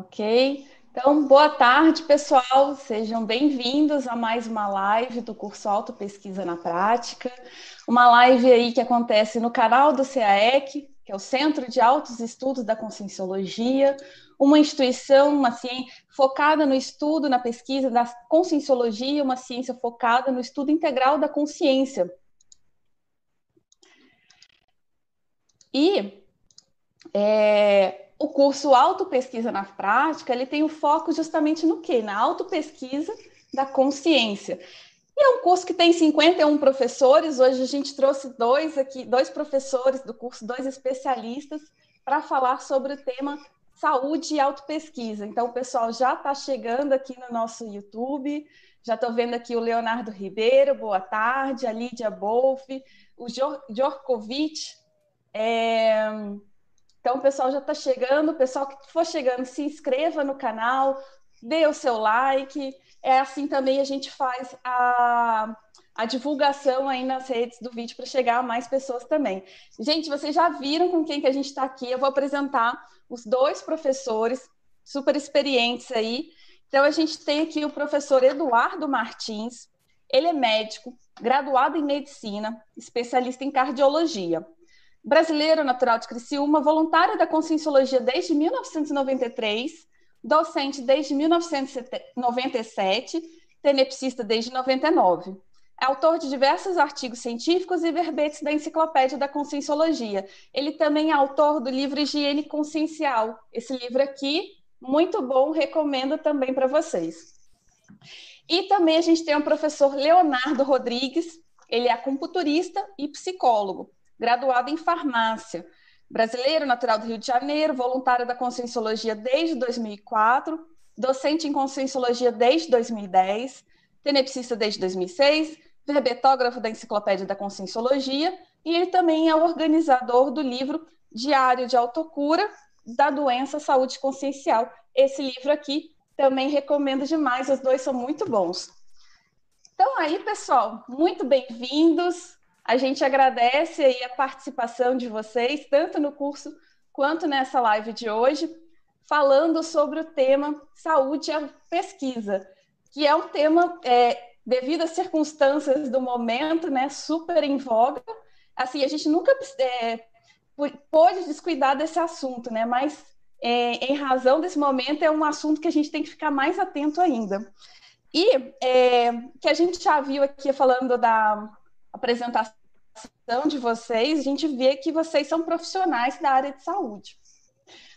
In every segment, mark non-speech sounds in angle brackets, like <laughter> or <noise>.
Ok? Então, boa tarde, pessoal. Sejam bem-vindos a mais uma live do curso Auto Pesquisa na Prática. Uma live aí que acontece no canal do CAEC, que é o Centro de Altos Estudos da Conscienciologia, uma instituição, uma ciência focada no estudo, na pesquisa da conscienciologia, uma ciência focada no estudo integral da consciência. E é, o curso Autopesquisa na Prática, ele tem o foco justamente no quê? Na autopesquisa da consciência. E é um curso que tem 51 professores, hoje a gente trouxe dois aqui, dois professores do curso, dois especialistas, para falar sobre o tema saúde e autopesquisa. Então, o pessoal já está chegando aqui no nosso YouTube, já estou vendo aqui o Leonardo Ribeiro, boa tarde, a Lídia Bolfe, o Djorkovic, é, então, o pessoal já está chegando, o pessoal que for chegando, se inscreva no canal, dê o seu like. É assim também a gente faz a, a divulgação aí nas redes do vídeo para chegar a mais pessoas também. Gente, vocês já viram com quem que a gente está aqui? Eu vou apresentar os dois professores super experientes aí. Então, a gente tem aqui o professor Eduardo Martins. Ele é médico, graduado em medicina, especialista em cardiologia brasileiro natural de Criciúma, voluntário da Conscienciologia desde 1993, docente desde 1997, tenepsista desde 99. É autor de diversos artigos científicos e verbetes da Enciclopédia da Conscienciologia. Ele também é autor do livro Higiene Consciencial. Esse livro aqui, muito bom, recomendo também para vocês. E também a gente tem o professor Leonardo Rodrigues, ele é acupunturista e psicólogo graduado em farmácia. Brasileiro, natural do Rio de Janeiro, voluntário da Conscienciologia desde 2004, docente em Conscienciologia desde 2010, tenepsista desde 2006, verbetógrafo da Enciclopédia da Conscienciologia, e ele também é organizador do livro Diário de Autocura da Doença Saúde Consciencial. Esse livro aqui também recomendo demais, os dois são muito bons. Então aí, pessoal, muito bem-vindos. A gente agradece aí a participação de vocês, tanto no curso quanto nessa live de hoje, falando sobre o tema saúde e pesquisa, que é um tema, é, devido às circunstâncias do momento, né, super em voga. Assim, a gente nunca é, pôde descuidar desse assunto, né, mas é, em razão desse momento é um assunto que a gente tem que ficar mais atento ainda. E é, que a gente já viu aqui falando da apresentação de vocês, a gente vê que vocês são profissionais da área de saúde.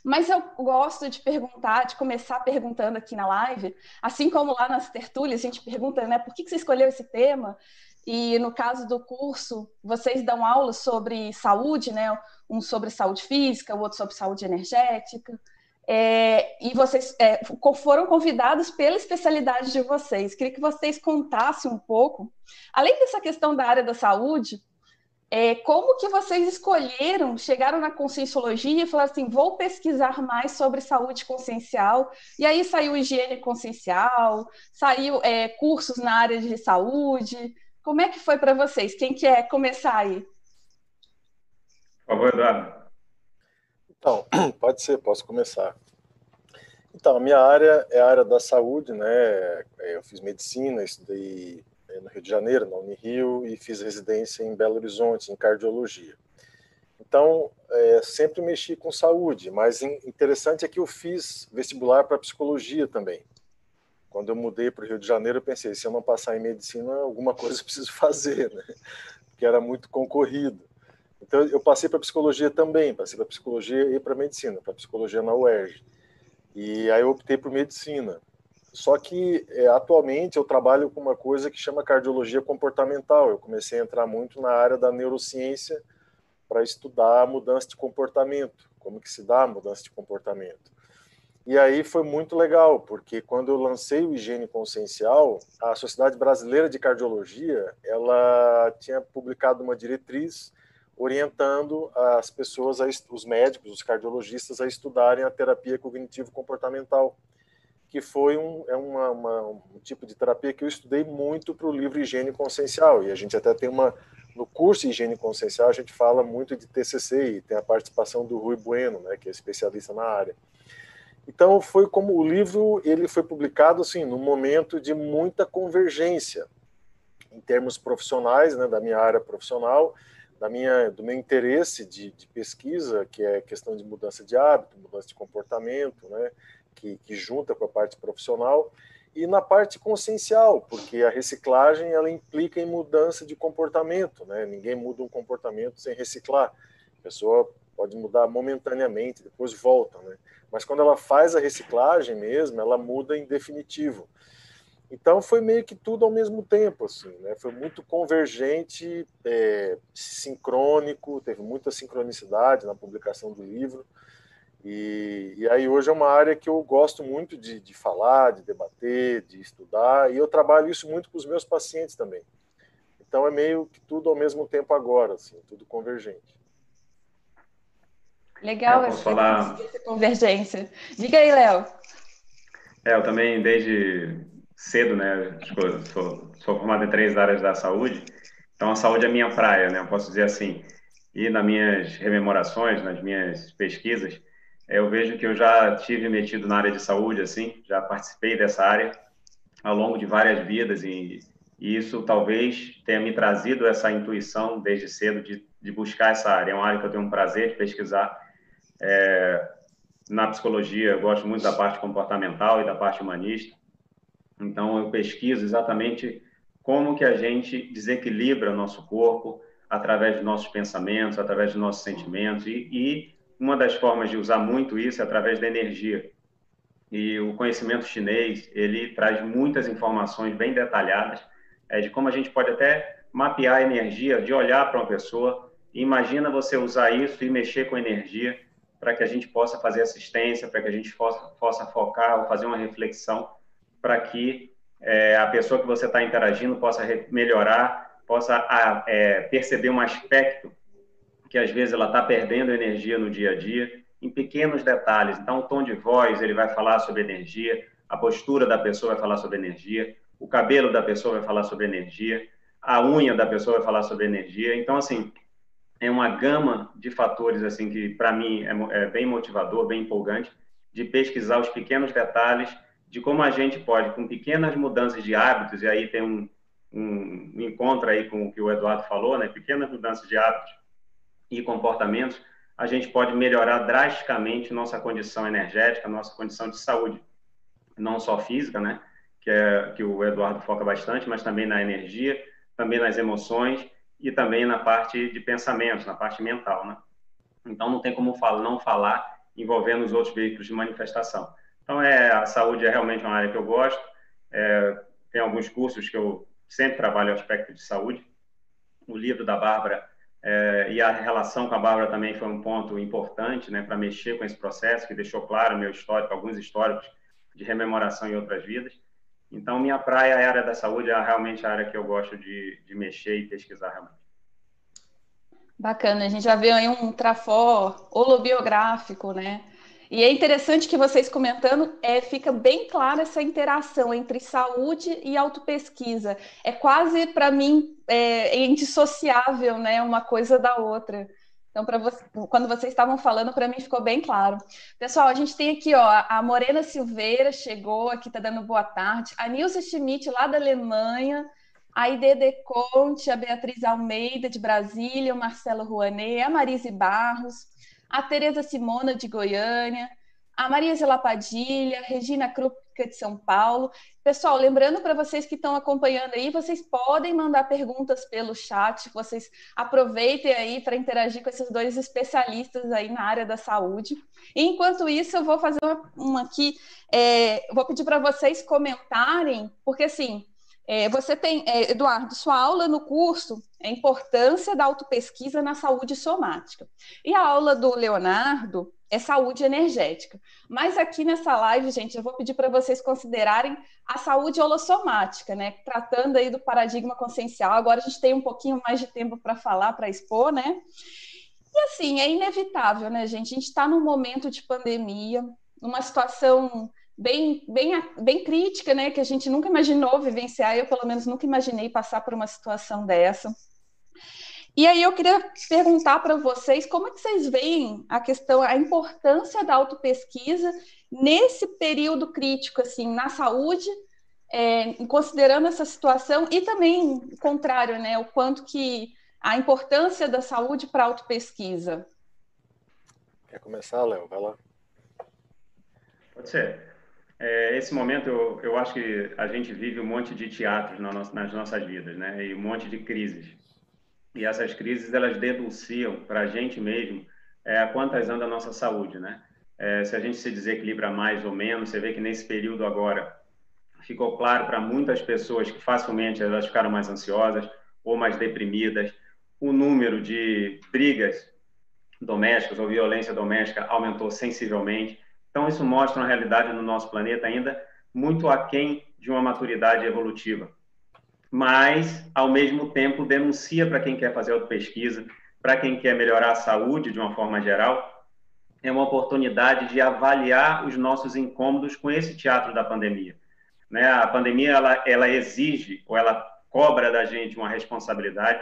Mas eu gosto de perguntar, de começar perguntando aqui na live, assim como lá nas tertúlias, a gente pergunta, né, por que você escolheu esse tema? E no caso do curso, vocês dão aula sobre saúde, né? Um sobre saúde física, o outro sobre saúde energética. É, e vocês é, foram convidados pela especialidade de vocês. Queria que vocês contassem um pouco, além dessa questão da área da saúde, é, como que vocês escolheram, chegaram na conscienciologia e falaram assim, vou pesquisar mais sobre saúde consciencial, e aí saiu higiene consciencial, saiu é, cursos na área de saúde, como é que foi para vocês? Quem quer começar aí? Por favor, Eduardo. Então, <clears throat> pode ser, posso começar. Então, a minha área é a área da saúde, né? Eu fiz medicina, estudei eh, no Rio de Janeiro, na Unirio, e fiz residência em Belo Horizonte, em cardiologia. Então, é, sempre mexi com saúde, mas interessante é que eu fiz vestibular para psicologia também. Quando eu mudei para o Rio de Janeiro, eu pensei, se eu não passar em medicina, alguma coisa eu preciso <laughs> fazer, né? Porque era muito concorrido. Então, eu passei para psicologia também, passei para psicologia e para medicina, para psicologia na UERJ. E aí eu optei por medicina. Só que é, atualmente eu trabalho com uma coisa que chama cardiologia comportamental. Eu comecei a entrar muito na área da neurociência para estudar a mudança de comportamento, como que se dá a mudança de comportamento. E aí foi muito legal, porque quando eu lancei o Higiene Consciencial, a Sociedade Brasileira de Cardiologia, ela tinha publicado uma diretriz orientando as pessoas, os médicos, os cardiologistas, a estudarem a terapia cognitivo-comportamental que foi um, é uma, uma, um tipo de terapia que eu estudei muito para o livro Higiene Consciencial, e a gente até tem uma, no curso Higiene Consciencial, a gente fala muito de TCC, e tem a participação do Rui Bueno, né, que é especialista na área. Então foi como o livro ele foi publicado assim num momento de muita convergência em termos profissionais, né, da minha área profissional, da minha do meu interesse de, de pesquisa, que é questão de mudança de hábito, mudança de comportamento, né, que, que junta com a parte profissional e na parte consciencial, porque a reciclagem ela implica em mudança de comportamento, né? Ninguém muda um comportamento sem reciclar. A pessoa pode mudar momentaneamente, depois volta, né? Mas quando ela faz a reciclagem mesmo, ela muda em definitivo. Então foi meio que tudo ao mesmo tempo, assim, né? Foi muito convergente, é, sincrônico, teve muita sincronicidade na publicação do livro. E, e, aí hoje é uma área que eu gosto muito de, de, falar, de debater, de estudar, e eu trabalho isso muito com os meus pacientes também. Então é meio que tudo ao mesmo tempo agora, assim, tudo convergente. Legal essa, falar... essa convergência. Diga aí, Léo. É, eu também desde cedo, né, sou, sou formado em três áreas da saúde, então a saúde é minha praia, né, eu posso dizer assim. E nas minhas rememorações, nas minhas pesquisas, eu vejo que eu já tive metido na área de saúde, assim, já participei dessa área ao longo de várias vidas e, e isso talvez tenha me trazido essa intuição desde cedo de, de, buscar essa área. É uma área que eu tenho um prazer de pesquisar. É, na psicologia, eu gosto muito da parte comportamental e da parte humanista. Então, eu pesquiso exatamente como que a gente desequilibra nosso corpo através dos nossos pensamentos, através dos nossos sentimentos e, e uma das formas de usar muito isso é através da energia. E o conhecimento chinês, ele traz muitas informações bem detalhadas é, de como a gente pode até mapear a energia, de olhar para uma pessoa. imagina você usar isso e mexer com energia para que a gente possa fazer assistência, para que a gente possa, possa focar ou fazer uma reflexão para que é, a pessoa que você está interagindo possa melhorar, possa é, perceber um aspecto que às vezes ela está perdendo energia no dia a dia, em pequenos detalhes. Então, o tom de voz, ele vai falar sobre energia, a postura da pessoa vai falar sobre energia, o cabelo da pessoa vai falar sobre energia, a unha da pessoa vai falar sobre energia. Então, assim, é uma gama de fatores, assim, que para mim é, é bem motivador, bem empolgante, de pesquisar os pequenos detalhes de como a gente pode, com pequenas mudanças de hábitos, e aí tem um, um encontro aí com o que o Eduardo falou, né? Pequenas mudanças de hábitos e comportamentos, a gente pode melhorar drasticamente nossa condição energética, nossa condição de saúde, não só física, né, que é que o Eduardo foca bastante, mas também na energia, também nas emoções e também na parte de pensamentos, na parte mental, né? Então não tem como não falar envolvendo os outros veículos de manifestação. Então é a saúde é realmente uma área que eu gosto. É, tem alguns cursos que eu sempre trabalho o aspecto de saúde. O livro da Bárbara é, e a relação com a Bárbara também foi um ponto importante né, para mexer com esse processo, que deixou claro meu histórico, alguns históricos de rememoração em outras vidas. Então, minha praia, a área da saúde, é realmente a área que eu gosto de, de mexer e pesquisar realmente. Bacana, a gente já vê aí um trafó holobiográfico, né? E é interessante que vocês comentando, é, fica bem clara essa interação entre saúde e autopesquisa. É quase, para mim, é, indissociável, né, uma coisa da outra. Então, você, quando vocês estavam falando, para mim ficou bem claro. Pessoal, a gente tem aqui, ó, a Morena Silveira chegou aqui, está dando boa tarde. A Nilce Schmidt, lá da Alemanha. A Idede Conte, a Beatriz Almeida, de Brasília, o Marcelo Rouanet, a Marise Barros, a Tereza Simona de Goiânia, a Maria Zela Padilha, Regina Krupka de São Paulo. Pessoal, lembrando para vocês que estão acompanhando aí, vocês podem mandar perguntas pelo chat, vocês aproveitem aí para interagir com esses dois especialistas aí na área da saúde. Enquanto isso, eu vou fazer uma, uma aqui, é, vou pedir para vocês comentarem, porque assim, é, você tem, é, Eduardo, sua aula no curso é importância da autopesquisa na saúde somática. E a aula do Leonardo é saúde energética. Mas aqui nessa live, gente, eu vou pedir para vocês considerarem a saúde holossomática, né? Tratando aí do paradigma consciencial. Agora a gente tem um pouquinho mais de tempo para falar, para expor, né? E assim, é inevitável, né, gente? A gente está num momento de pandemia, numa situação bem, bem, bem crítica, né? Que a gente nunca imaginou vivenciar, eu pelo menos nunca imaginei passar por uma situação dessa. E aí eu queria perguntar para vocês como é que vocês veem a questão, a importância da autopesquisa nesse período crítico, assim, na saúde, é, considerando essa situação e também o contrário, né? O quanto que a importância da saúde para a autopesquisa. Quer começar, Léo? Vai lá. Pode ser. É, esse momento, eu, eu acho que a gente vive um monte de teatros na nossa, nas nossas vidas, né? E um monte de crises. E essas crises, elas denunciam para a gente mesmo é, quantas anda a nossa saúde, né? É, se a gente se desequilibra mais ou menos, você vê que nesse período agora ficou claro para muitas pessoas que facilmente elas ficaram mais ansiosas ou mais deprimidas. O número de brigas domésticas ou violência doméstica aumentou sensivelmente. Então, isso mostra uma realidade no nosso planeta ainda muito aquém de uma maturidade evolutiva. Mas, ao mesmo tempo, denuncia para quem quer fazer autopesquisa, para quem quer melhorar a saúde de uma forma geral, é uma oportunidade de avaliar os nossos incômodos com esse teatro da pandemia. Né? A pandemia ela, ela exige ou ela cobra da gente uma responsabilidade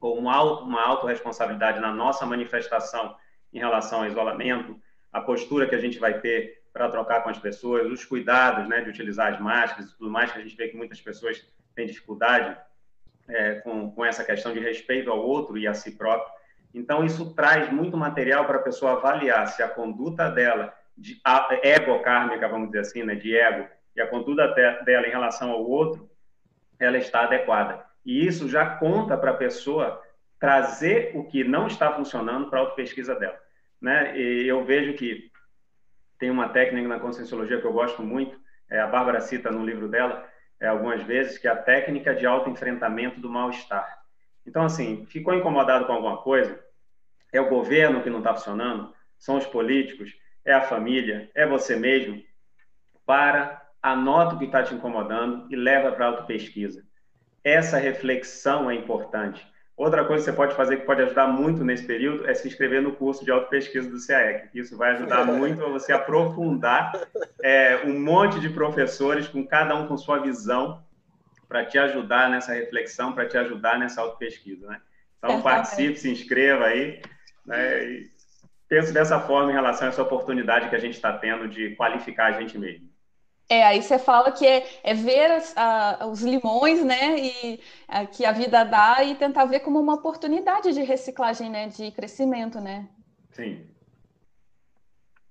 ou uma, auto, uma autorresponsabilidade na nossa manifestação em relação ao isolamento, a postura que a gente vai ter para trocar com as pessoas, os cuidados né, de utilizar as máscaras e tudo mais, que a gente vê que muitas pessoas têm dificuldade é, com, com essa questão de respeito ao outro e a si próprio. Então, isso traz muito material para a pessoa avaliar se a conduta dela, de ego-kármica, vamos dizer assim, né, de ego, e a conduta dela em relação ao outro, ela está adequada. E isso já conta para a pessoa trazer o que não está funcionando para a autopesquisa dela né? E eu vejo que tem uma técnica na conscienciologia que eu gosto muito, é, a Bárbara cita no livro dela é, algumas vezes, que é a técnica de autoenfrentamento do mal-estar. Então, assim, ficou incomodado com alguma coisa? É o governo que não está funcionando? São os políticos? É a família? É você mesmo? Para, anota o que está te incomodando e leva para a autopesquisa. Essa reflexão é importante. Outra coisa que você pode fazer que pode ajudar muito nesse período é se inscrever no curso de autopesquisa do CAEC. Isso vai ajudar <laughs> muito a você aprofundar é, um monte de professores, com cada um com sua visão, para te ajudar nessa reflexão, para te ajudar nessa autopesquisa. Né? Então, participe, se inscreva aí. Né? E penso dessa forma em relação a essa oportunidade que a gente está tendo de qualificar a gente mesmo. É, aí você fala que é, é ver as, a, os limões, né, e a, que a vida dá e tentar ver como uma oportunidade de reciclagem, né, de crescimento, né? Sim.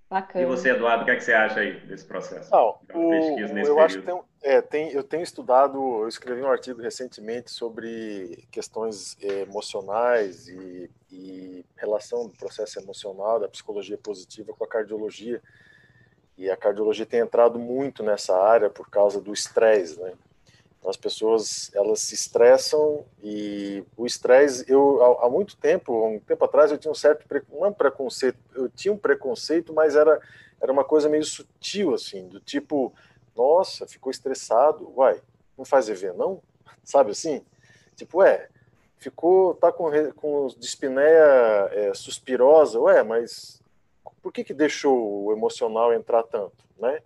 Bacana. E você, Eduardo, o que, é que você acha aí desse processo? Não, o, pesquisa nesse eu período? acho que tem, é, tem, eu tenho estudado, eu escrevi um artigo recentemente sobre questões é, emocionais e, e relação do processo emocional, da psicologia positiva com a cardiologia. E a cardiologia tem entrado muito nessa área por causa do estresse, né? Então, as pessoas elas se estressam e o estresse eu há, muito tempo um tempo atrás eu tinha um certo não é um preconceito eu tinha um preconceito mas era era uma coisa meio sutil assim do tipo nossa ficou estressado vai não faz EV não <laughs> sabe assim tipo é ficou tá com com dispneia é, suspirosa ué mas por que, que deixou o emocional entrar tanto, né?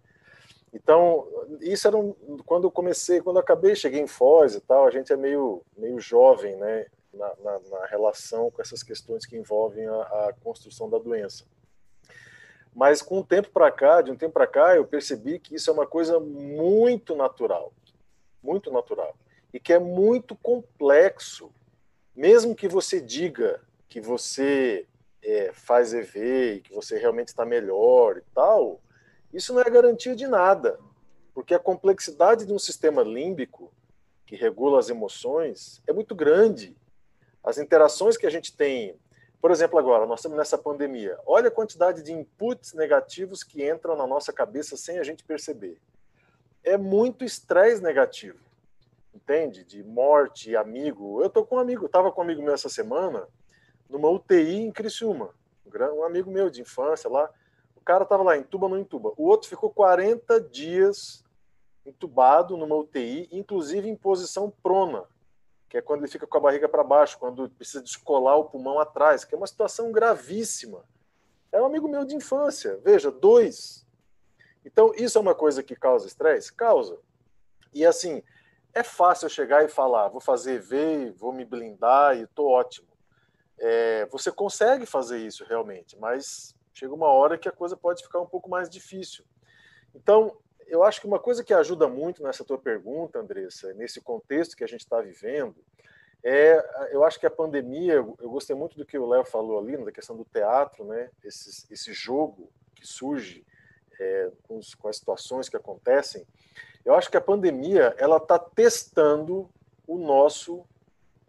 Então, isso era um, quando eu comecei, quando eu acabei, cheguei em Foz e tal, a gente é meio, meio jovem, né, na, na, na relação com essas questões que envolvem a, a construção da doença. Mas com o tempo para cá, de um tempo para cá, eu percebi que isso é uma coisa muito natural, muito natural, e que é muito complexo. Mesmo que você diga que você é, faz EV que você realmente está melhor e tal, isso não é garantia de nada, porque a complexidade de um sistema límbico que regula as emoções é muito grande. As interações que a gente tem, por exemplo, agora, nós estamos nessa pandemia, olha a quantidade de inputs negativos que entram na nossa cabeça sem a gente perceber. É muito estresse negativo, entende? De morte, amigo. Eu estou com um amigo, estava com um amigo meu essa semana, numa UTI em Criciúma. Um amigo meu de infância lá. O cara estava lá, entuba ou não entuba. O outro ficou 40 dias entubado numa UTI, inclusive em posição prona, que é quando ele fica com a barriga para baixo, quando precisa descolar o pulmão atrás, que é uma situação gravíssima. É um amigo meu de infância. Veja, dois. Então, isso é uma coisa que causa estresse? Causa. E assim, é fácil chegar e falar, vou fazer EV, vou me blindar e estou ótimo é, você consegue fazer isso realmente, mas chega uma hora que a coisa pode ficar um pouco mais difícil. Então, eu acho que uma coisa que ajuda muito nessa tua pergunta, Andressa, nesse contexto que a gente está vivendo, é, eu acho que a pandemia, eu gostei muito do que o Léo falou ali, da questão do teatro, né? Esse, esse jogo que surge é, com, os, com, as situações que acontecem. Eu acho que a pandemia ela está testando o nosso,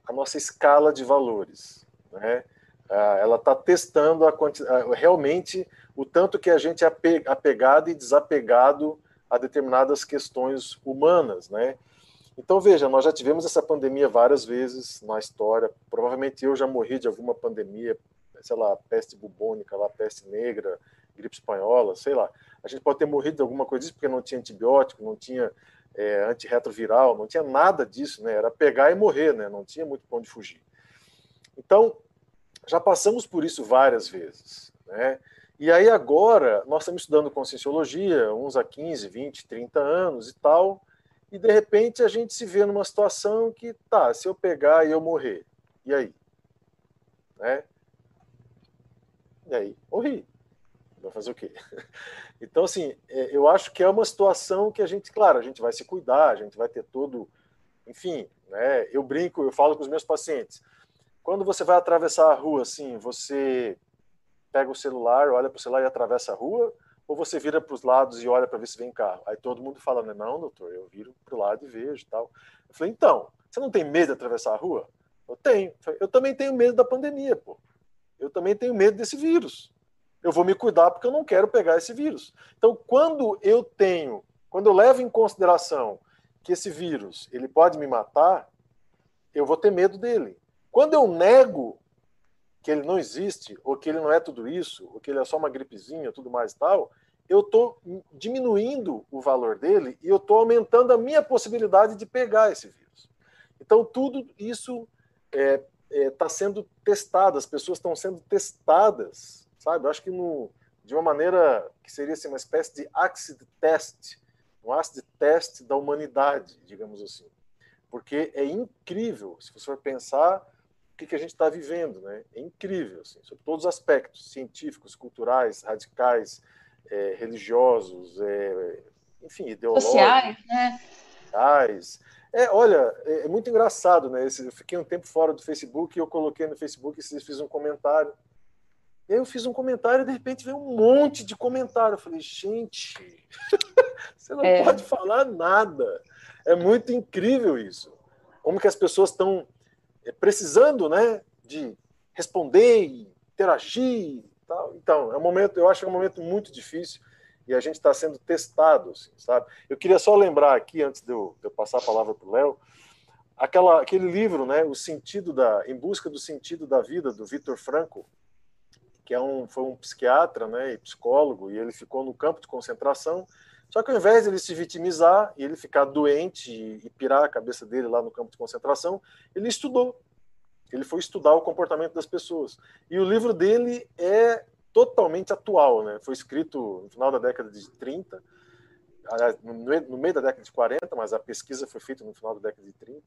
a nossa escala de valores, né? Ela está testando a, a, realmente o tanto que a gente é apegado e desapegado a determinadas questões humanas, né? Então, veja, nós já tivemos essa pandemia várias vezes na história. Provavelmente eu já morri de alguma pandemia, sei lá, peste bubônica, lá, peste negra, gripe espanhola, sei lá. A gente pode ter morrido de alguma coisa disso porque não tinha antibiótico, não tinha é, antirretroviral, não tinha nada disso, né? Era pegar e morrer, né? Não tinha muito para onde fugir. Então, já passamos por isso várias vezes, né? E aí agora nós estamos estudando conscienciologia, uns há 15, 20, 30 anos e tal, e de repente a gente se vê numa situação que, tá, se eu pegar e eu morrer, e aí? Né? E aí? Morri. Vai fazer o quê? <laughs> Então, assim, é, eu acho que é uma situação que a gente, claro, a gente vai se cuidar, a gente vai ter todo. Enfim, né? eu brinco, eu falo com os meus pacientes. Quando você vai atravessar a rua, assim, você pega o celular, olha para o celular e atravessa a rua, ou você vira para os lados e olha para ver se vem carro? Aí todo mundo fala, não, doutor, eu viro para o lado e vejo tal. Eu falei, então, você não tem medo de atravessar a rua? Eu tenho. Eu também tenho medo da pandemia, pô. Eu também tenho medo desse vírus. Eu vou me cuidar porque eu não quero pegar esse vírus. Então, quando eu tenho, quando eu levo em consideração que esse vírus ele pode me matar, eu vou ter medo dele. Quando eu nego que ele não existe, ou que ele não é tudo isso, ou que ele é só uma gripezinha, tudo mais e tal, eu estou diminuindo o valor dele e eu estou aumentando a minha possibilidade de pegar esse vírus. Então, tudo isso está é, é, tá sendo testado, as pessoas estão sendo testadas, sabe? Eu acho que no, de uma maneira que seria assim, uma espécie de acid test, um acid test da humanidade, digamos assim. Porque é incrível, se você for pensar que, que a gente está vivendo, né? É incrível, assim, sobre todos os aspectos, científicos, culturais, radicais, é, religiosos, é, enfim, ideológicos. Sociais, né? Sociais. É, olha, é, é, muito engraçado, né? eu fiquei um tempo fora do Facebook e eu coloquei no Facebook e fiz um comentário. E aí eu fiz um comentário e de repente veio um monte de comentário. Eu falei, gente, <laughs> você não é. pode falar nada. É muito incrível isso. Como que as pessoas estão precisando né, de responder interagir. Tal. Então, é um momento, eu acho que é um momento muito difícil e a gente está sendo testado, assim, sabe? Eu queria só lembrar aqui, antes de eu, de eu passar a palavra para o Léo, aquela, aquele livro, né, o sentido da, em busca do sentido da vida, do Viktor Frankl, que é um, foi um psiquiatra, né, e psicólogo, e ele ficou no campo de concentração só que ao invés de ele se vitimizar e ele ficar doente e, pirar a cabeça dele lá no campo de concentração, ele estudou. Ele foi estudar o comportamento das pessoas. E o livro dele é totalmente atual, né? Foi escrito no final da década de 30, no meio da década de 40, mas a pesquisa foi feita no final da década de 30.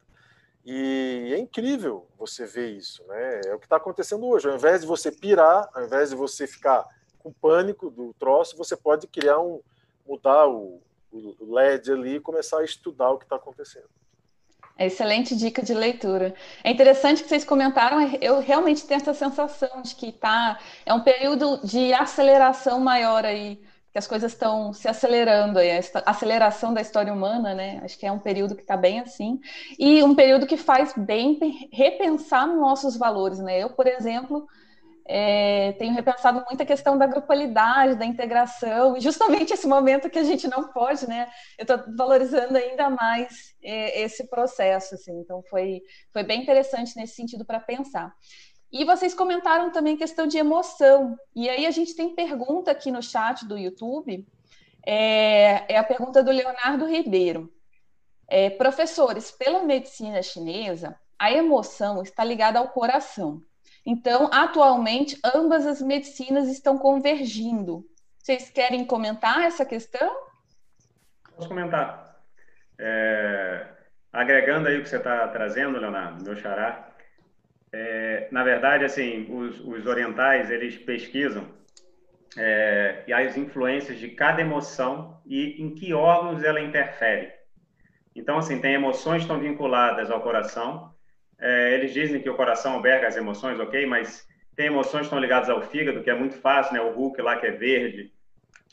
E é incrível você ver isso, né? É o que está acontecendo hoje. Ao invés de você pirar, ao invés de você ficar com pânico do troço, você pode criar um, mudar o, o LED ali e começar a estudar o que está acontecendo. Excelente dica de leitura. É interessante que vocês comentaram, eu realmente tenho essa sensação de que tá, é um período de aceleração maior aí, que as coisas estão se acelerando aí, a aceleração da história humana, né? Acho que é um período que está bem assim, e um período que faz bem repensar nossos valores, né? Eu, por exemplo, é, tenho repensado muito a questão da grupalidade, da integração, justamente esse momento que a gente não pode, né? Eu estou valorizando ainda mais é, esse processo, assim. Então foi foi bem interessante nesse sentido para pensar. E vocês comentaram também questão de emoção. E aí a gente tem pergunta aqui no chat do YouTube. É, é a pergunta do Leonardo Ribeiro. É, professores, pela medicina chinesa, a emoção está ligada ao coração. Então, atualmente, ambas as medicinas estão convergindo. Vocês querem comentar essa questão? Posso comentar. É, agregando aí o que você está trazendo, Leonardo, meu xará, é, na verdade, assim, os, os, orientais, eles pesquisam é, e as influências de cada emoção e em que órgãos ela interfere. Então, assim, tem emoções que estão vinculadas ao coração. É, eles dizem que o coração alberga as emoções, ok? Mas tem emoções que estão ligadas ao fígado, que é muito fácil, né? O Hulk lá que é verde,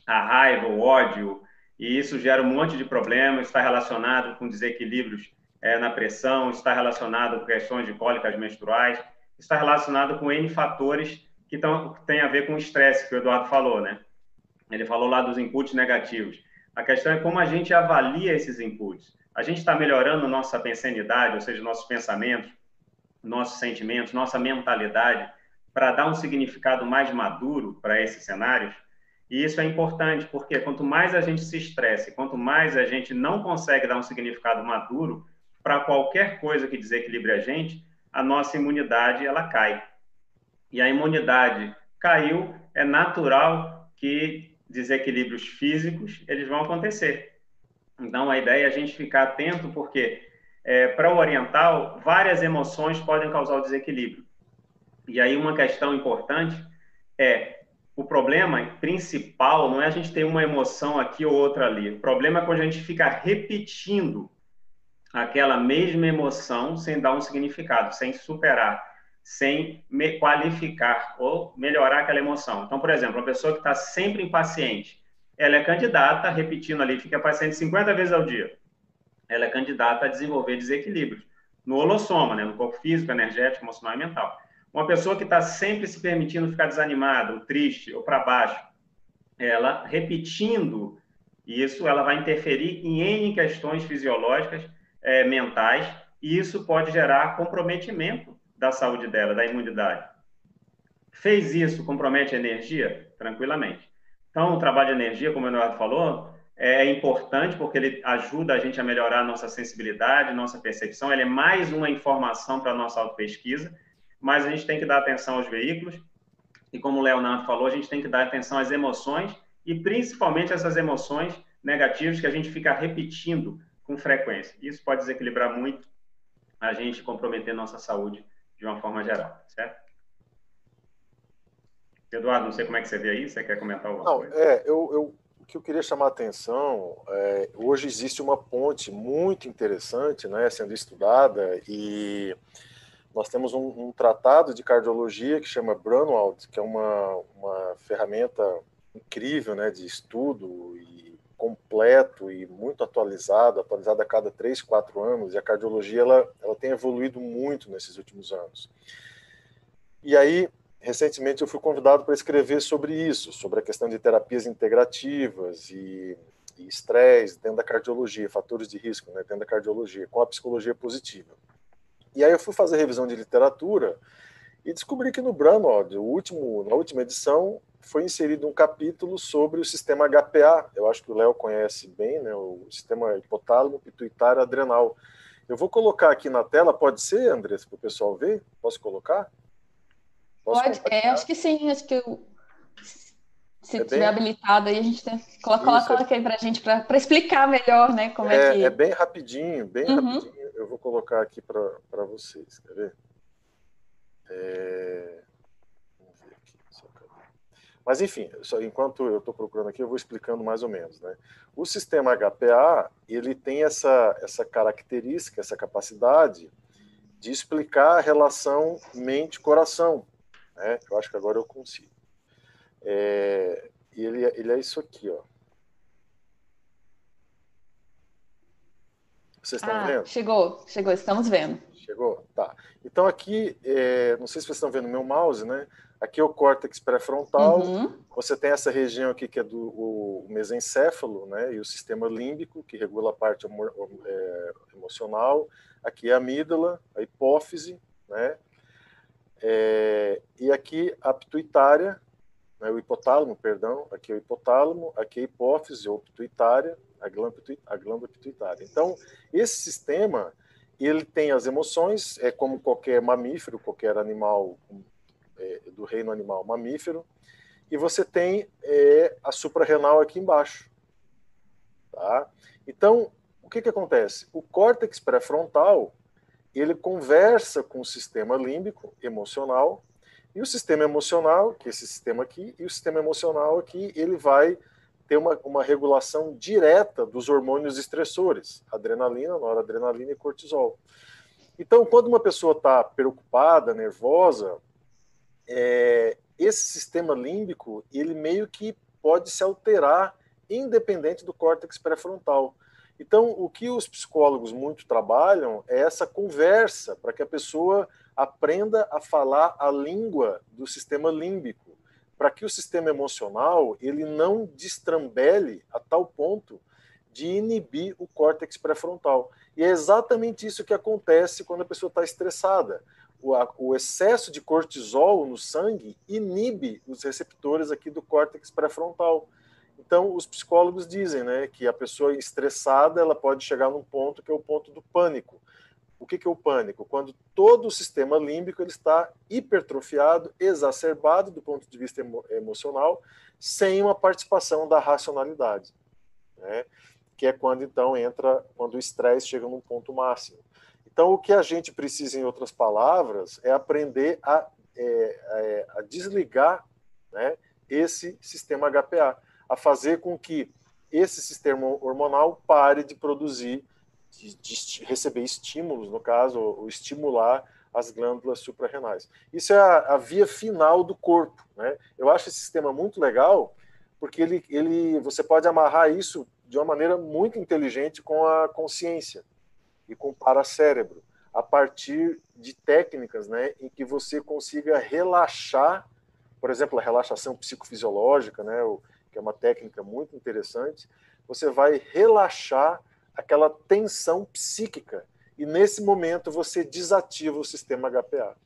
a raiva, o ódio, e isso gera um monte de problemas, está relacionado com desequilíbrios é, na pressão, está relacionado com questões de cólicas menstruais, está relacionado com N fatores que tão, tem a ver com o estresse, que o Eduardo falou, né? Ele falou lá dos inputs negativos. A questão é como a gente avalia esses inputs. A gente está melhorando nossa pensanidade, ou seja, nossos pensamentos, nossos sentimentos, nossa mentalidade, para dar um significado mais maduro para esses cenários. E isso é importante, porque quanto mais a gente se estresse, quanto mais a gente não consegue dar um significado maduro para qualquer coisa que desequilibre a gente, a nossa imunidade ela cai e a imunidade caiu, é natural que desequilíbrios físicos eles vão acontecer. Então a ideia é a gente ficar atento porque é, para o oriental várias emoções podem causar o desequilíbrio. E aí uma questão importante é o problema principal não é a gente ter uma emoção aqui ou outra ali. O problema é quando a gente fica repetindo aquela mesma emoção sem dar um significado, sem superar sem qualificar ou melhorar aquela emoção. Então, por exemplo, uma pessoa que está sempre impaciente, ela é candidata, repetindo ali, fica paciente 50 vezes ao dia. Ela é candidata a desenvolver desequilíbrios no holossoma, né, no corpo físico, energético, emocional e mental. Uma pessoa que está sempre se permitindo ficar desanimada, ou triste, ou para baixo, ela repetindo isso, ela vai interferir em N questões fisiológicas, é, mentais, e isso pode gerar comprometimento da saúde dela, da imunidade. Fez isso, compromete a energia? Tranquilamente. Então, o trabalho de energia, como o Eduardo falou, é importante porque ele ajuda a gente a melhorar a nossa sensibilidade, nossa percepção. Ele é mais uma informação para a nossa auto-pesquisa, mas a gente tem que dar atenção aos veículos. E como o Leonardo falou, a gente tem que dar atenção às emoções e principalmente essas emoções negativas que a gente fica repetindo com frequência. Isso pode desequilibrar muito a gente comprometer nossa saúde de uma forma geral, certo? Eduardo, não sei como é que você vê aí, você quer comentar alguma não, coisa? É, eu, eu, que eu queria chamar a atenção, é, hoje existe uma ponte muito interessante, né, sendo estudada, e nós temos um, um tratado de cardiologia que chama Brunwald, que é uma, uma ferramenta incrível, né, de estudo e completo e muito atualizado, atualizado a cada três, quatro anos, e a cardiologia ela, ela tem evoluído muito nesses últimos anos. E aí, recentemente, eu fui convidado para escrever sobre isso, sobre a questão de terapias integrativas e estresse dentro da cardiologia, fatores de risco né, dentro da cardiologia, com a psicologia positiva. E aí eu fui fazer revisão de literatura e descobri que no Branod, o último, na última edição, foi inserido um capítulo sobre o sistema HPA. Eu acho que o Léo conhece bem, né, o sistema hipotálamo, pituitário, adrenal. Eu vou colocar aqui na tela, pode ser, Andressa, para o pessoal ver? Posso colocar? Posso pode, é, acho que sim, acho que eu, se é bem... habilitado aí, a gente tem... coloca, coloca, coloca aí para a gente, para explicar melhor, né, como é, é que... É bem rapidinho, bem uhum. rapidinho, eu vou colocar aqui para vocês, quer ver? É... Mas, enfim, só, enquanto eu estou procurando aqui, eu vou explicando mais ou menos. Né? O sistema HPA ele tem essa, essa característica, essa capacidade de explicar a relação mente-coração. Né? Eu acho que agora eu consigo. É, ele, ele é isso aqui, ó. Vocês estão ah, vendo? Chegou, chegou, estamos vendo. Chegou? Tá. Então aqui, é, não sei se vocês estão vendo meu mouse, né? Aqui é o córtex pré-frontal. Uhum. Você tem essa região aqui que é do o mesencéfalo, né? E o sistema límbico, que regula a parte é, emocional. Aqui é a amígdala, a hipófise, né? Aqui a pituitária, né, o hipotálamo, perdão, aqui é o hipotálamo, aqui é a hipófise ou pituitária, a glândula, a glândula pituitária. Então, esse sistema, ele tem as emoções, é como qualquer mamífero, qualquer animal é, do reino animal mamífero, e você tem é, a suprarrenal aqui embaixo. Tá? Então, o que, que acontece? O córtex pré-frontal ele conversa com o sistema límbico emocional, E o sistema emocional, que é esse sistema aqui, e o sistema emocional aqui, ele vai ter uma, uma regulação direta dos hormônios estressores, adrenalina, noradrenalina e cortisol. Então, quando uma pessoa está preocupada, nervosa, é, esse sistema límbico, ele meio que pode se alterar independente do córtex pré-frontal. Então, o que os psicólogos muito trabalham é essa conversa para que a pessoa aprenda a falar a língua do sistema límbico, para que o sistema emocional ele não destrambele a tal ponto de inibir o córtex pré-frontal. E é exatamente isso que acontece quando a pessoa está estressada. O, a, o, excesso de cortisol no sangue inibe os receptores aqui do córtex pré-frontal. Então, os psicólogos dizem né, que a pessoa estressada ela pode chegar num ponto que é o ponto do pânico. O que, que é o pânico? Quando todo o sistema límbico ele está hipertrofiado, exacerbado do ponto de vista emo emocional, sem uma participação da racionalidade. Né? Que é quando então entra, quando o estresse chega num ponto máximo. Então, o que a gente precisa, em outras palavras, é aprender a, é, é, a desligar né, esse sistema HPA, a fazer com que esse sistema hormonal pare de produzir de, de receber estímulos, no caso, ou estimular as glândulas suprarrenais. Isso é a, a, via final do corpo. Né? Eu acho esse sistema muito legal, porque ele, ele, você pode amarrar isso de uma maneira muito inteligente com a consciência e com o paracérebro, a partir de técnicas né, em que você consiga relaxar, por exemplo, a relaxação psicofisiológica, né, que é uma técnica muito interessante, você vai relaxar aquela tensão psíquica. E nesse momento você desativa o sistema HPA.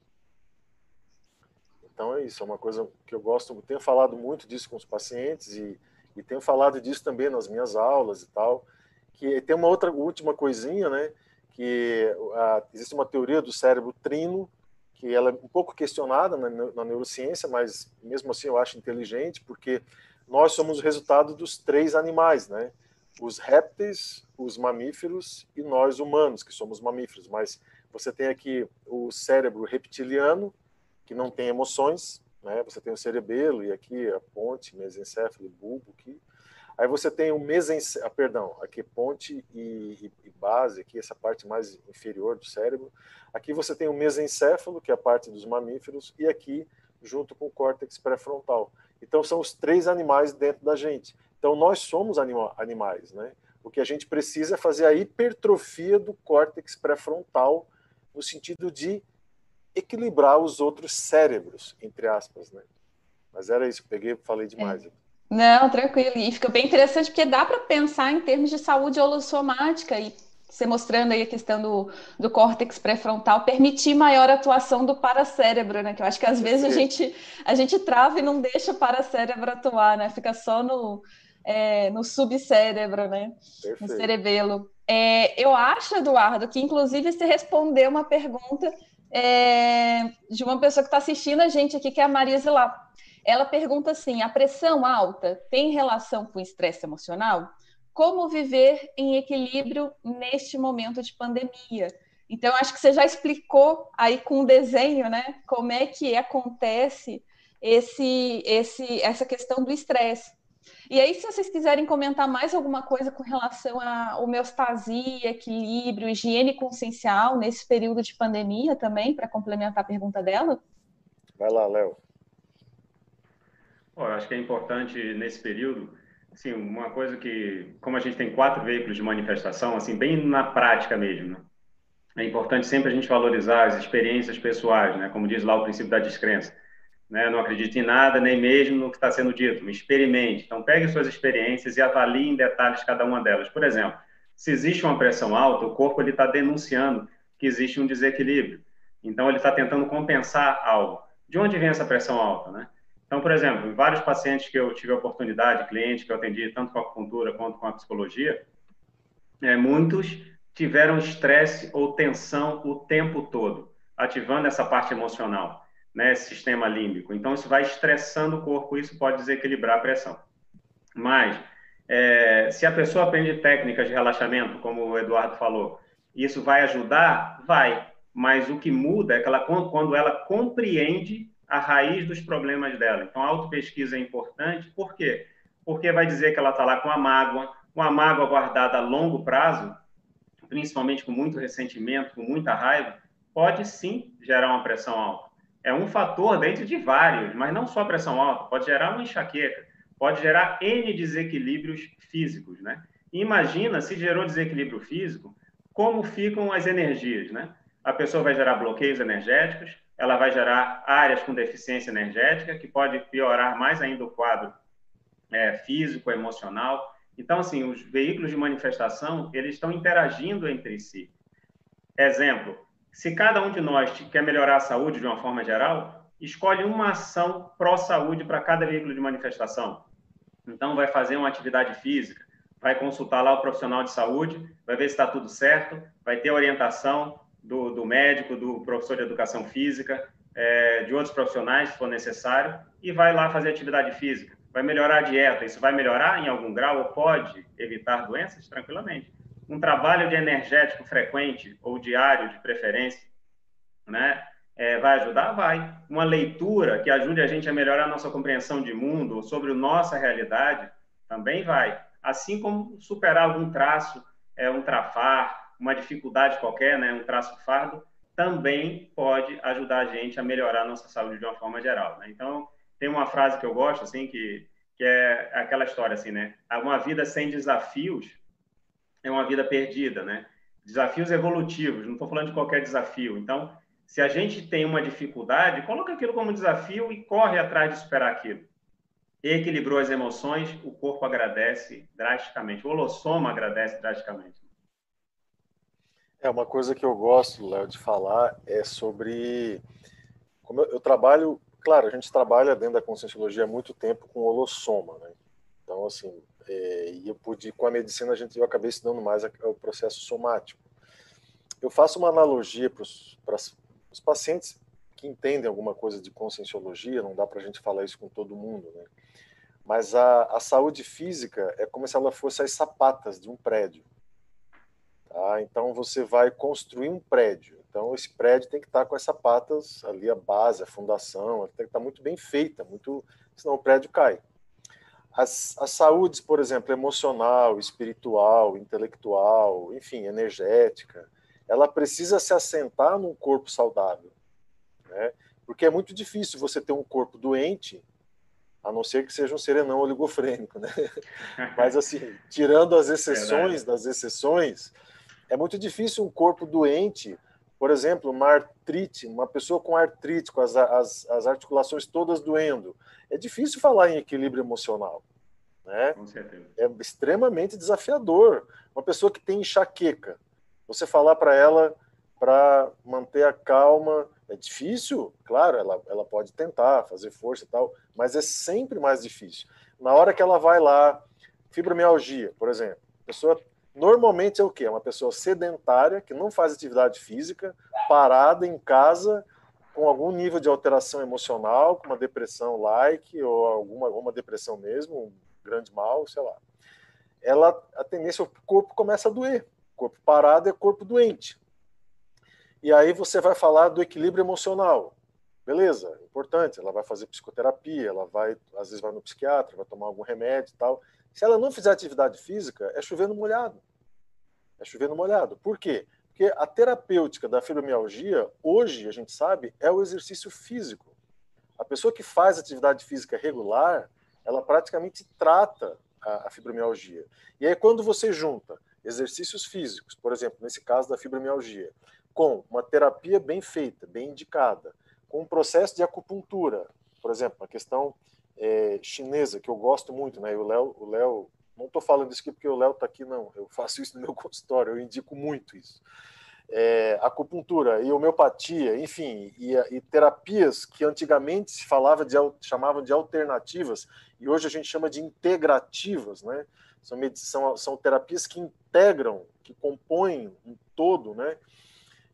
Então é isso, é uma coisa que eu gosto, tenho falado muito disso com os pacientes e, e tenho falado disso também nas minhas aulas e tal. Que tem uma outra última coisinha, né? Que a, existe uma teoria do cérebro trino, que ela é um pouco questionada na, na neurociência, mas mesmo assim eu acho inteligente, porque nós somos o resultado dos três animais, né? Os répteis, os mamíferos e nós humanos, que somos mamíferos. Mas você tem aqui o cérebro reptiliano, que não tem emoções, né? Você tem o cerebelo e aqui a ponte, mesencéfalo, bulbo aqui. Aí você tem o mesencéfalo, ah, perdão, aqui ponte e, e, e, base, aqui essa parte mais inferior do cérebro. Aqui você tem o mesencéfalo, que é a parte dos mamíferos, e aqui junto com o córtex pré-frontal. Então são os três animais dentro da gente. Então, nós somos anima animais, né? O que a gente precisa é fazer a hipertrofia do córtex pré-frontal, no sentido de equilibrar os outros cérebros, entre aspas, né? Mas era isso, peguei falei demais. É. Não, tranquilo. E fica bem interessante porque dá para pensar em termos de saúde holossomática e você mostrando aí a questão do, do córtex pré-frontal, permitir maior atuação do paracérebro, né? Que eu acho que às vezes a gente, a gente trava e não deixa o paracérebro atuar, né? Fica só no, é, no subcérebro, né? Perfeito. No cerebelo. É, eu acho, Eduardo, que inclusive você respondeu uma pergunta é, de uma pessoa que está assistindo a gente aqui, que é a Marisa lá. Ela pergunta assim: a pressão alta tem relação com estresse emocional? Como viver em equilíbrio neste momento de pandemia? Então, acho que você já explicou aí com o desenho, né? Como é que acontece esse, esse, essa questão do estresse. E aí, se vocês quiserem comentar mais alguma coisa com relação a homeostasia, equilíbrio, higiene consciencial nesse período de pandemia também, para complementar a pergunta dela. Vai lá, Léo. eu acho que é importante nesse período, assim, uma coisa que, como a gente tem quatro veículos de manifestação, assim, bem na prática mesmo, né? é importante sempre a gente valorizar as experiências pessoais, né? Como diz lá o princípio da descrença né? não acredite em nada, nem mesmo no que está sendo dito, experimente. Então, pegue suas experiências e avalie em detalhes cada uma delas. Por exemplo, se existe uma pressão alta, o corpo está denunciando que existe um desequilíbrio. Então, ele está tentando compensar algo. De onde vem essa pressão alta? Né? Então, por exemplo, em vários pacientes que eu tive a oportunidade, clientes que eu atendi, tanto com a acupuntura quanto com a psicologia, é, muitos tiveram estresse ou tensão o tempo todo, ativando essa parte emocional né, sistema límbico. Então, isso vai estressando o corpo, isso pode desequilibrar a pressão. Mas, é, se a pessoa aprende técnicas de relaxamento, como o Eduardo falou, isso vai ajudar? Vai. Mas o que muda é que ela, quando ela compreende a raiz dos problemas dela. Então, a autopesquisa é importante, por quê? Porque vai dizer que ela está lá com a mágoa, uma mágoa guardada a longo prazo, principalmente com muito ressentimento, com muita raiva, pode sim gerar uma pressão alta. É um fator dentro de vários, mas não só pressão alta, pode gerar uma enxaqueca, pode gerar N desequilíbrios físicos, né? imagina se gerou desequilíbrio físico, como ficam as energias, né? A pessoa vai gerar bloqueios energéticos, ela vai gerar áreas com deficiência energética, que pode piorar mais ainda o quadro é, físico, emocional. Então, assim, os veículos de manifestação, eles estão interagindo entre si. Exemplo, se cada um de nós quer melhorar a saúde de uma forma geral, escolhe uma ação pró-saúde para cada veículo de manifestação. Então, vai fazer uma atividade física, vai consultar lá o profissional de saúde, vai ver se está tudo certo, vai ter orientação do, do médico, do professor de educação física, é, de outros profissionais, se for necessário, e vai lá fazer atividade física. Vai melhorar a dieta. Isso vai melhorar em algum grau ou pode evitar doenças? Tranquilamente. Um trabalho de energético frequente ou diário, de preferência, né? É, vai ajudar? Vai. Uma leitura que ajude a gente a melhorar a nossa compreensão de mundo, sobre a nossa realidade, também vai. Assim como superar algum traço, é, um trafar, uma dificuldade qualquer, né, um traço fardo, também pode ajudar a gente a melhorar a nossa saúde de uma forma geral. Né? Então, tem uma frase que eu gosto, assim, que, que é aquela história, assim, né? Uma vida sem desafios é uma vida perdida, né? Desafios evolutivos, não estou falando de qualquer desafio. Então, se a gente tem uma dificuldade, coloca aquilo como desafio e corre atrás de superar aquilo. Equilibrou as emoções, o corpo agradece drasticamente, o holossoma agradece drasticamente. É uma coisa que eu gosto, Léo, de falar é sobre como eu, trabalho, claro, a gente trabalha dentro da conscienciologia há muito tempo com holossoma, né? Então, assim, é, e eu pude, com a medicina, a gente, eu acabei estudando mais o processo somático. Eu faço uma analogia para os pacientes que entendem alguma coisa de conscienciologia, não dá para a gente falar isso com todo mundo, né? Mas a, a saúde física é como se ela fosse as sapatas de um prédio. Tá? Então você vai construir um prédio. Então esse prédio tem que estar com as sapatas ali, a base, a fundação, tem que estar muito bem feita, muito, senão o prédio cai. As, as saúdes, por exemplo, emocional, espiritual, intelectual, enfim, energética, ela precisa se assentar num corpo saudável. Né? Porque é muito difícil você ter um corpo doente, a não ser que seja um serenão oligofrênico. Né? <laughs> Mas, assim, tirando as exceções das exceções, é muito difícil um corpo doente, por exemplo, uma artrite, uma pessoa com artrite, com as, as, as articulações todas doendo. É difícil falar em equilíbrio emocional. Né? Com certeza. É extremamente desafiador. Uma pessoa que tem enxaqueca, você falar para ela para manter a calma, é difícil, claro, ela, ela pode tentar fazer força e tal, mas é sempre mais difícil. Na hora que ela vai lá, fibromialgia, por exemplo, a pessoa Normalmente é o quê? É uma pessoa sedentária, que não faz atividade física, parada em casa, com algum nível de alteração emocional, com uma depressão like, ou alguma, alguma depressão mesmo, um grande mal, sei lá. Ela, a tendência, o corpo começa a doer. Corpo parado é corpo doente. E aí você vai falar do equilíbrio emocional. Beleza, importante. Ela vai fazer psicoterapia, ela vai, às vezes vai no psiquiatra, vai tomar algum remédio e tal. Se ela não fizer atividade física, é chover no molhado. É chover no molhado. Por quê? Porque a terapêutica da fibromialgia, hoje, a gente sabe, é o exercício físico. A pessoa que faz atividade física regular, ela praticamente trata a, a fibromialgia. E aí, quando você junta exercícios físicos, por exemplo, nesse caso da fibromialgia, com uma terapia bem feita, bem indicada, com um processo de acupuntura, por exemplo, a questão é, chinesa, que eu gosto muito, né? o Léo, o Léo não estou falando isso aqui porque o Léo está aqui, não. Eu faço isso no meu <laughs> consultório, eu indico muito isso. É, acupuntura e homeopatia, enfim, e, e, terapias que antigamente se falava de chamavam de alternativas e hoje a gente chama de integrativas, né? São, são, são terapias que integram, que compõem um todo, né?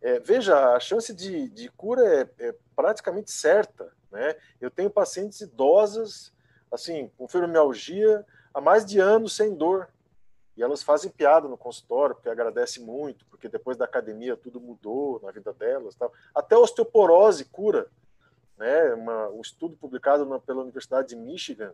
É, veja, a chance de, de cura é, é praticamente certa. Né? Eu tenho pacientes idosas, assim, com fibromialgia, há mais de anos sem dor. E elas fazem piada no consultório, porque agradecem muito, porque depois da academia tudo mudou na vida delas. Tal. Até osteoporose cura. né? Uma, um estudo publicado na, pela Universidade de Michigan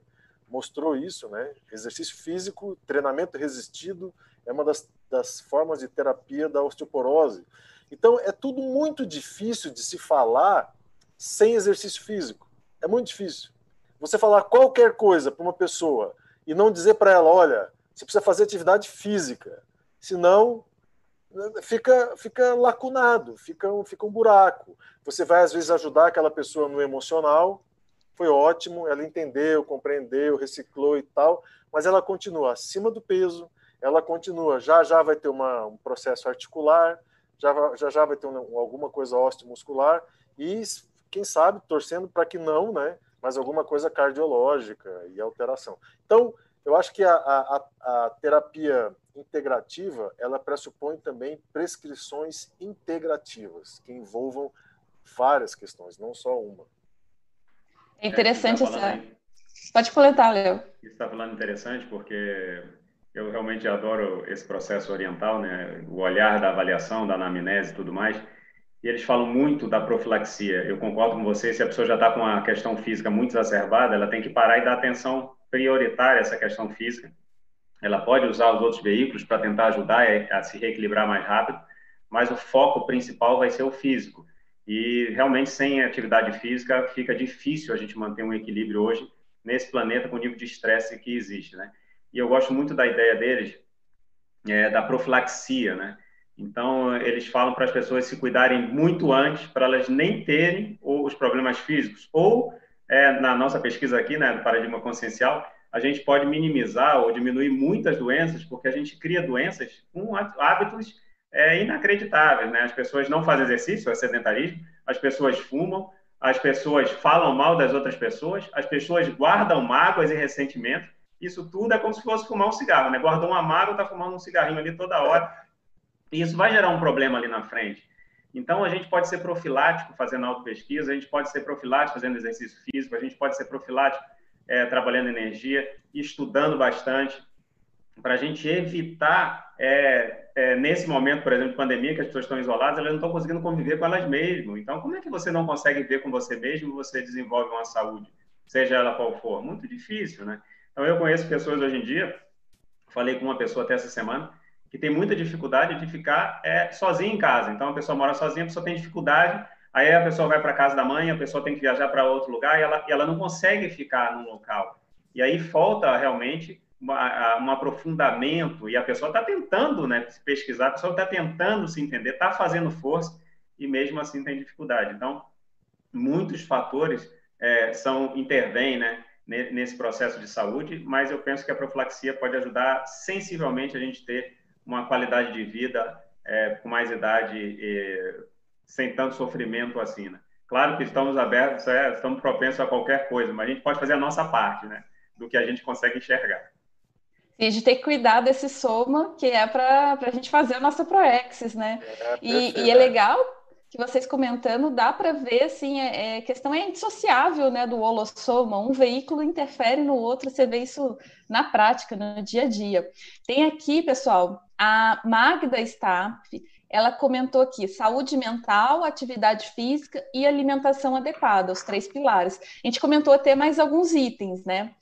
mostrou isso, né? Exercício físico, treinamento resistido é uma das, das formas de terapia da osteoporose. Então, é tudo muito difícil de se falar sem exercício físico. É muito difícil. Você falar qualquer coisa para uma pessoa e não dizer para ela, olha, você precisa fazer atividade física, senão fica fica lacunado, fica um, fica um buraco. Você vai às vezes ajudar aquela pessoa no emocional, foi ótimo, ela entendeu, compreendeu, reciclou e tal, mas ela continua acima do peso, ela continua, já já vai ter uma, um processo articular, já já, já vai ter um, alguma coisa osteomuscular e quem sabe torcendo para que não, né, mas alguma coisa cardiológica e alteração. Então, eu acho que a, a, a terapia integrativa ela pressupõe também prescrições integrativas que envolvam várias questões, não só uma. É interessante é, tá essa. Pode completar, Léo. Você está falando interessante porque eu realmente adoro esse processo oriental, né? O olhar da avaliação, da anamnese e tudo mais. E eles falam muito da profilaxia. Eu concordo com você. Se a pessoa já está com uma questão física muito exacerbada, ela tem que parar e dar atenção prioritária a essa questão física ela pode usar os outros veículos para tentar ajudar a, se reequilibrar mais rápido, mas o foco principal vai ser o físico. E realmente sem atividade física fica difícil a gente manter um equilíbrio hoje nesse planeta com o nível de estresse que existe, né? E eu gosto muito da ideia deles é, da profilaxia, né? Então eles falam para as pessoas se cuidarem muito antes para elas nem terem os problemas físicos ou é, na nossa pesquisa aqui, né, do paradigma consciencial, a gente pode minimizar ou diminuir muitas doenças, porque a gente cria doenças com hábitos é, inacreditáveis. Né? As pessoas não fazem exercício, é sedentarismo, as pessoas fumam, as pessoas falam mal das outras pessoas, as pessoas guardam mágoas e ressentimentos. Isso tudo é como se fosse fumar um cigarro, né? Guardou uma mágoa, está fumando um cigarrinho ali toda hora. E isso vai gerar um problema ali na frente. Então, a gente pode ser profilático fazendo auto-pesquisa, a gente pode ser profilático fazendo exercício físico, a gente pode ser profilático é, trabalhando energia, estudando bastante, para a gente evitar, é, é, nesse momento, por exemplo, de pandemia, que as pessoas estão isoladas, elas não estão conseguindo conviver com elas mesmas. Então, como é que você não consegue viver com você mesmo você desenvolve uma saúde, seja ela qual for? Muito difícil, né? Então, eu conheço pessoas hoje em dia, falei com uma pessoa até essa semana, que tem muita dificuldade de ficar é, sozinha em casa. Então, a pessoa mora sozinha, a pessoa tem dificuldade Aí a pessoa vai para casa da mãe, a pessoa tem que viajar para outro lugar e ela, e ela não consegue ficar num local. E aí falta realmente uma, um aprofundamento e a pessoa está tentando né, se pesquisar, a pessoa está tentando se entender, está fazendo força e mesmo assim tem dificuldade. Então, muitos fatores é, são intervêm né, nesse processo de saúde, mas eu penso que a profilaxia pode ajudar sensivelmente a gente ter uma qualidade de vida é, com mais idade sem tanto sofrimento assim, né? Claro que estamos abertos, é, estamos propensos a qualquer coisa, mas a gente pode fazer a nossa parte, né? Do que a gente consegue enxergar. E a gente tem que cuidar desse soma, que é para a gente fazer a nossa Proexis, né? É, e, e, é legal que vocês comentando, dá para ver, assim, é, é, questão é indissociável, né, do holossoma. Um veículo interfere no outro, você vê isso na prática, no dia a dia. Tem aqui, pessoal, a Magda está ela comentou aqui: saúde mental, atividade física e alimentação adequada, os três pilares. A gente comentou até mais alguns itens, né?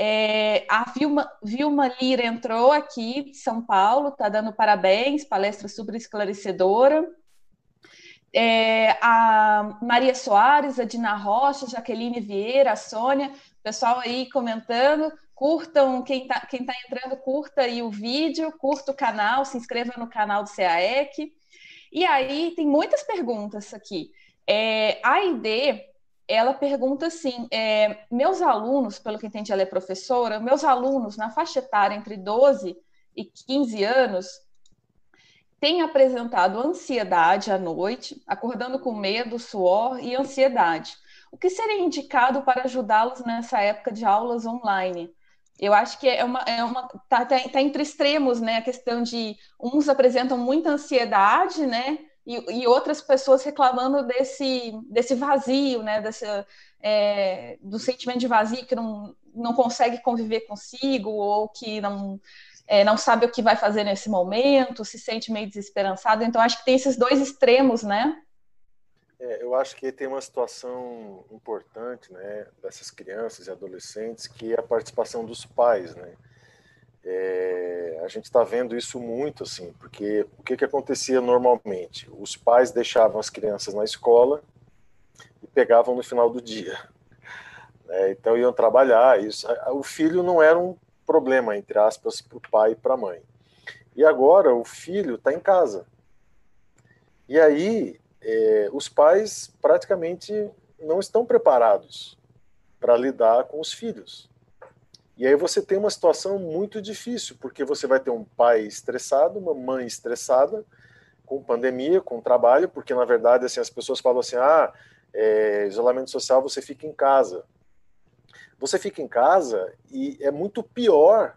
É, a Vilma, Vilma Lira entrou aqui de São Paulo, está dando parabéns, palestra super esclarecedora. É, a Maria Soares, a Dina Rocha, Jaqueline Vieira, a Sônia, pessoal aí comentando curtam, quem está quem tá entrando, curta aí o vídeo, curta o canal, se inscreva no canal do CAEC. E aí tem muitas perguntas aqui. É, a ID, ela pergunta assim: é, meus alunos, pelo que entendi, ela é professora, meus alunos na faixa etária entre 12 e 15 anos têm apresentado ansiedade à noite, acordando com medo, suor e ansiedade. O que seria indicado para ajudá-los nessa época de aulas online? Eu acho que é uma, é uma tá, tá, tá, entre extremos, né? A questão de uns apresentam muita ansiedade, né? E, e outras pessoas reclamando desse, desse vazio, né? Desse, é, do sentimento de vazio que não, não consegue conviver consigo ou que não é, não sabe o que vai fazer nesse momento, se sente meio desesperançado. Então acho que tem esses dois extremos, né? É, eu acho que tem uma situação importante, né, dessas crianças e adolescentes, que é a participação dos pais, né. É, a gente está vendo isso muito, assim, porque o que, que acontecia normalmente? Os pais deixavam as crianças na escola e pegavam no final do dia. Né? Então iam trabalhar. Isso, o filho não era um problema, entre aspas, para o pai e para a mãe. E agora o filho está em casa. E aí é, os pais praticamente não estão preparados para lidar com os filhos. E aí você tem uma situação muito difícil, porque você vai ter um pai estressado, uma mãe estressada, com pandemia, com trabalho, porque na verdade assim, as pessoas falam assim, ah, é, isolamento social, você fica em casa. Você fica em casa e é muito pior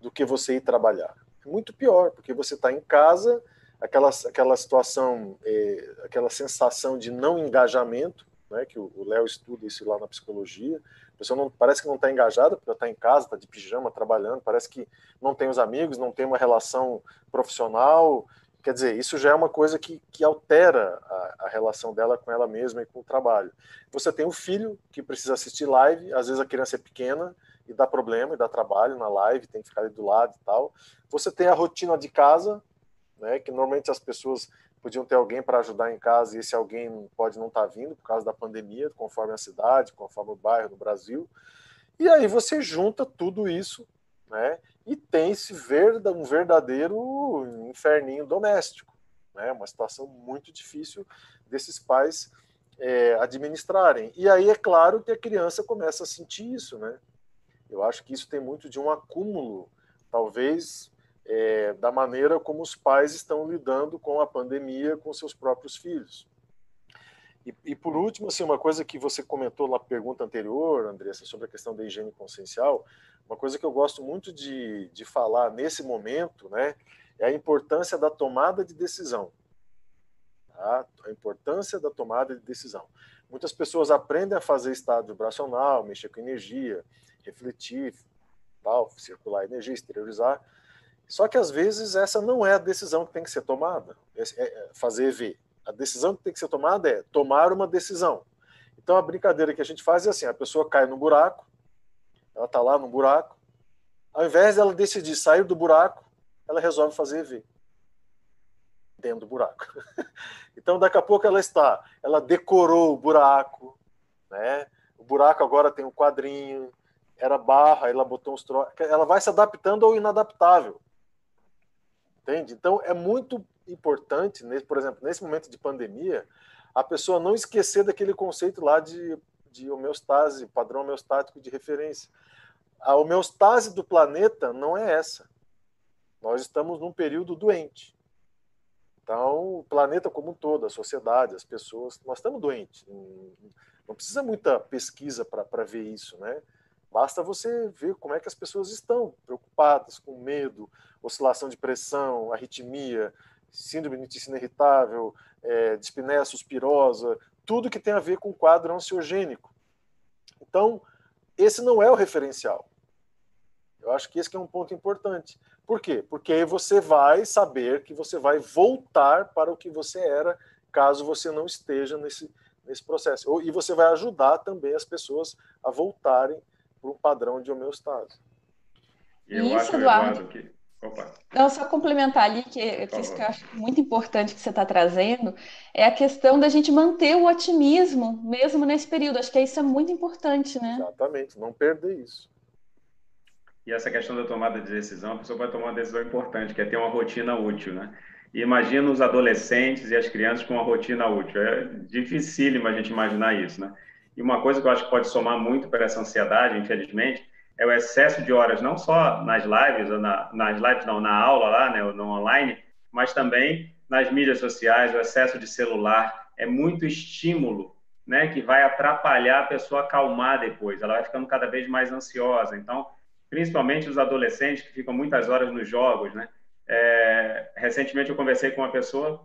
do que você ir trabalhar. É muito pior, porque você está em casa, aquela, aquela situação, é, aquela sensação de não engajamento, né, que o Léo estuda isso lá na psicologia, a pessoa não, parece que não está engajada, porque está em casa, está de pijama, trabalhando, parece que não tem os amigos, não tem uma relação profissional. Quer dizer, isso já é uma coisa que, que altera a, a relação dela com ela mesma e com o trabalho. Você tem o filho que precisa assistir live, às vezes a criança é pequena e dá problema, e dá trabalho na live, tem que ficar ali do lado e tal. Você tem a rotina de casa, né, que normalmente as pessoas podiam ter alguém para ajudar em casa e esse alguém pode não estar tá vindo por causa da pandemia, conforme a cidade, conforme o bairro no Brasil. E aí você junta tudo isso, né? E tem esse verda, um verdadeiro inferninho doméstico, né? Uma situação muito difícil desses pais é, administrarem. E aí é claro que a criança começa a sentir isso, né? Eu acho que isso tem muito de um acúmulo, talvez é, da maneira como os pais estão lidando com a pandemia com seus próprios filhos. E, e, por último, assim, uma coisa que você comentou na pergunta anterior, Andressa, sobre a questão da higiene consciencial, uma coisa que eu gosto muito de, de falar nesse momento, né, é a importância da tomada de decisão. Tá? A importância da tomada de decisão. Muitas pessoas aprendem a fazer estado vibracional, mexer com energia, refletir, tal, circular energia, exteriorizar, só que às vezes essa não é a decisão que tem que ser tomada, é, é fazer EV. A decisão que tem que ser tomada é tomar uma decisão. Então a brincadeira que a gente faz é assim: a pessoa cai no buraco, ela está lá no buraco, ao invés dela decidir sair do buraco, ela resolve fazer EV dentro do buraco. <laughs> então daqui a pouco ela está, ela decorou o buraco, né? O buraco agora tem um quadrinho, era barra, ela botou uns troços. Ela vai se adaptando ao inadaptável. Entende? Então, é muito importante, por exemplo, nesse momento de pandemia, a pessoa não esquecer daquele conceito lá de, de homeostase, padrão homeostático de referência. A homeostase do planeta não é essa. Nós estamos num período doente. Então, o planeta como um todo, a sociedade, as pessoas, nós estamos doentes. Não precisa muita pesquisa para ver isso, né? Basta você ver como é que as pessoas estão preocupadas, com medo, oscilação de pressão, arritmia, síndrome de intestino irritável, é, dispneia suspirosa, tudo que tem a ver com o quadro ansiogênico. Então, esse não é o referencial. Eu acho que esse é um ponto importante. Por quê? Porque aí você vai saber que você vai voltar para o que você era, caso você não esteja nesse, nesse processo. E você vai ajudar também as pessoas a voltarem para um padrão de homeostase. Eu Isso, acho, Eduardo, Eduardo que... Opa. Não, só complementar ali, que, que isso que eu acho muito importante que você está trazendo, é a questão da gente manter o otimismo, mesmo nesse período. Acho que isso é muito importante, né? Exatamente, não perder isso. E essa questão da tomada de decisão, a pessoa vai tomar uma decisão importante, que é ter uma rotina útil, né? E imagina os adolescentes e as crianças com uma rotina útil. É dificílimo a gente imaginar isso, né? E uma coisa que eu acho que pode somar muito para essa ansiedade, infelizmente, é o excesso de horas, não só nas lives, ou na, nas lives não, na aula lá, né, no online, mas também nas mídias sociais, o excesso de celular. É muito estímulo, né, que vai atrapalhar a pessoa acalmar depois. Ela vai ficando cada vez mais ansiosa. Então, principalmente os adolescentes que ficam muitas horas nos jogos, né? É, recentemente eu conversei com uma pessoa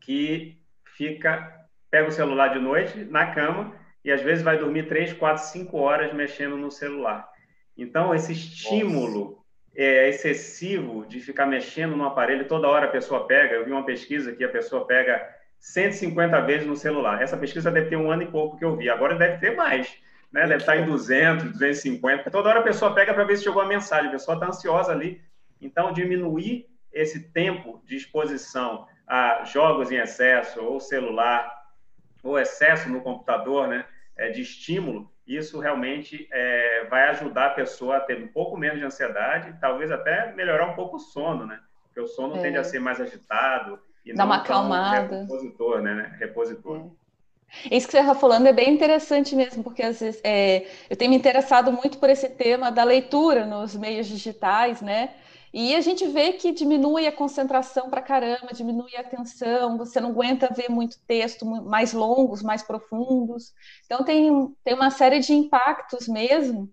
que fica pega o celular de noite na cama e às vezes vai dormir três, quatro, cinco horas mexendo no celular. Então, esse estímulo é excessivo de ficar mexendo no aparelho, toda hora a pessoa pega. Eu vi uma pesquisa que a pessoa pega 150 vezes no celular. Essa pesquisa deve ter um ano e pouco que eu vi. Agora deve ter mais. Né? Deve estar em 200, 250. Toda hora a pessoa pega para ver se chegou a mensagem. A pessoa está ansiosa ali. Então, diminuir esse tempo de exposição a jogos em excesso, ou celular, ou excesso no computador, né? É, de estímulo, isso realmente é, vai ajudar a pessoa a ter um pouco menos de ansiedade, talvez até melhorar um pouco o sono, né? Porque o sono é. tende a ser mais agitado e Dá não uma acalmada. repositor, né? Repositor. É. Isso que você está falando é bem interessante mesmo, porque às vezes é, eu tenho me interessado muito por esse tema da leitura nos meios digitais, né? E a gente vê que diminui a concentração para caramba, diminui a atenção, você não aguenta ver muito texto mais longos, mais profundos. Então, tem, tem uma série de impactos mesmo.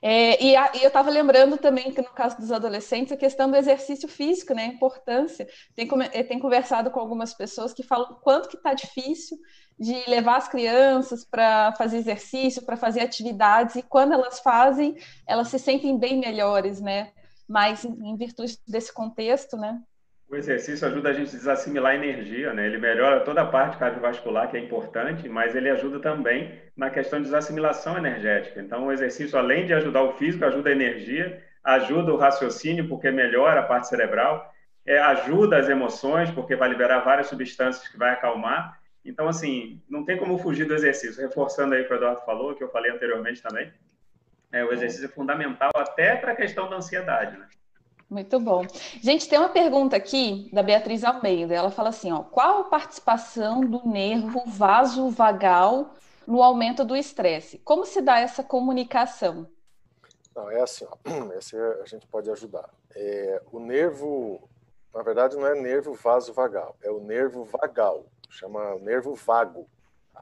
É, e, a, e, eu estava lembrando também que no caso dos adolescentes, a questão do exercício físico, né, a importância. Tem, tem conversado com algumas pessoas que falam quanto que está difícil de levar as crianças para fazer exercício, para fazer atividades, e quando elas fazem, elas se sentem bem melhores, né? Mas em virtude desse contexto, né? O exercício ajuda a gente a desassimilar energia, né? Ele melhora toda a parte cardiovascular, que é importante, mas ele ajuda também na questão de desassimilação energética. Então, o exercício, além de ajudar o físico, ajuda a energia, ajuda o raciocínio, porque melhora a parte cerebral, é, ajuda as emoções, porque vai liberar várias substâncias que vai acalmar. Então, assim, não tem como fugir do exercício. Reforçando aí o que o Eduardo falou, que eu falei anteriormente também, é, o exercício é fundamental até para a questão da ansiedade, né? Muito bom. Gente, tem uma pergunta aqui da Beatriz Almeida. Ela fala assim: ó, qual a participação do nervo vasovagal no aumento do estresse? Como se dá essa comunicação? Não, é assim, ó, <clears throat> esse a gente pode ajudar. É, o nervo, na verdade, não é nervo vasovagal, é o nervo vagal, chama nervo vago.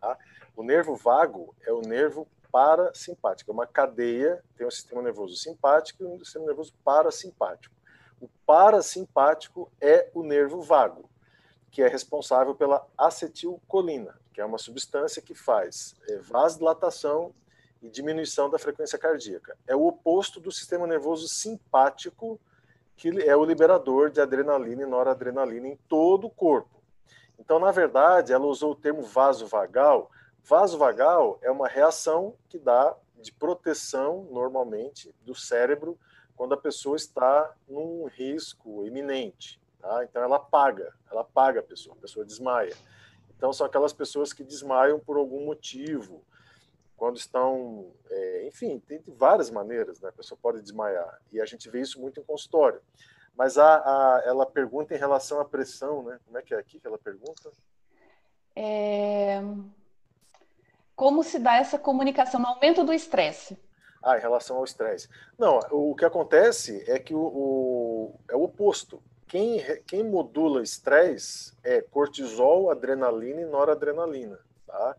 Tá? O nervo vago é o nervo parasimpática. É uma cadeia, tem um sistema nervoso simpático e um sistema nervoso parasimpático. O parasimpático é o nervo vago, que é responsável pela acetilcolina, que é uma substância que faz é, vasodilatação e diminuição da frequência cardíaca. É o oposto do sistema nervoso simpático, que é o liberador de adrenalina e noradrenalina em todo o corpo. Então, na verdade, ela usou o termo vasovagal Vasovagal é uma reação que dá de proteção, normalmente, do cérebro quando a pessoa está num risco iminente. Tá? Então, ela apaga, ela apaga a pessoa, a pessoa desmaia. Então, são aquelas pessoas que desmaiam por algum motivo, quando estão, é, enfim, tem várias maneiras, né? A pessoa pode desmaiar e a gente vê isso muito em consultório. Mas a, a, ela pergunta em relação à pressão, né? Como é que é aqui que ela pergunta? É como se dá essa comunicação no aumento do estresse? Ah, em relação ao estresse. Não, o que acontece é que o, o é o oposto. Quem, quem modula estresse é cortisol, adrenalina e noradrenalina, tá?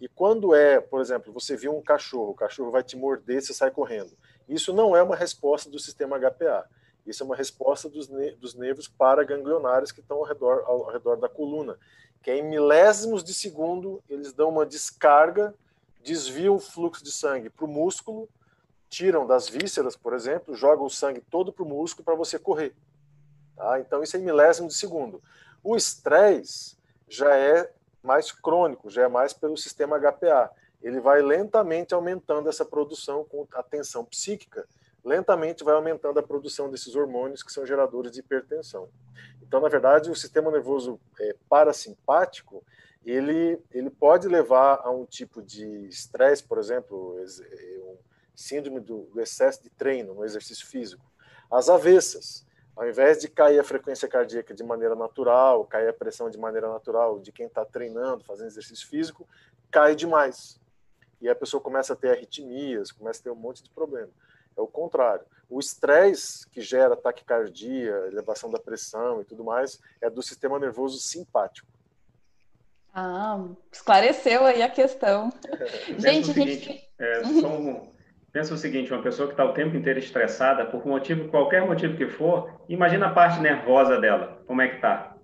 E quando é, por exemplo, você viu um cachorro, o cachorro vai te morder, você sai correndo. Isso não é uma resposta do sistema HPA. Isso é uma resposta dos, ne dos nervos paraganglionares que estão ao redor, ao redor da coluna que é em milésimos de segundo eles dão uma descarga, desviam o fluxo de sangue para o músculo, tiram das vísceras, por exemplo, jogam o sangue todo para o músculo para você correr. Tá? Então isso é em milésimos de segundo. O estresse já é mais crônico, já é mais pelo sistema HPA. Ele vai lentamente aumentando essa produção com a tensão psíquica, lentamente vai aumentando a produção desses hormônios que são geradores de hipertensão. Então, na verdade, o sistema nervoso é, parasimpático ele, ele pode levar a um tipo de estresse, por exemplo, é, um síndrome do, do excesso de treino no exercício físico. As avessas, ao invés de cair a frequência cardíaca de maneira natural, cair a pressão de maneira natural de quem está treinando, fazendo exercício físico, cai demais. E a pessoa começa a ter arritmias, começa a ter um monte de problema. É o contrário. O estresse que gera taquicardia, elevação da pressão e tudo mais é do sistema nervoso simpático. Ah, esclareceu aí a questão. <laughs> gente, o seguinte, gente... É, <laughs> um, pensa o seguinte, uma pessoa que está o tempo inteiro estressada, por motivo, qualquer motivo que for, imagina a parte nervosa dela, como é que está.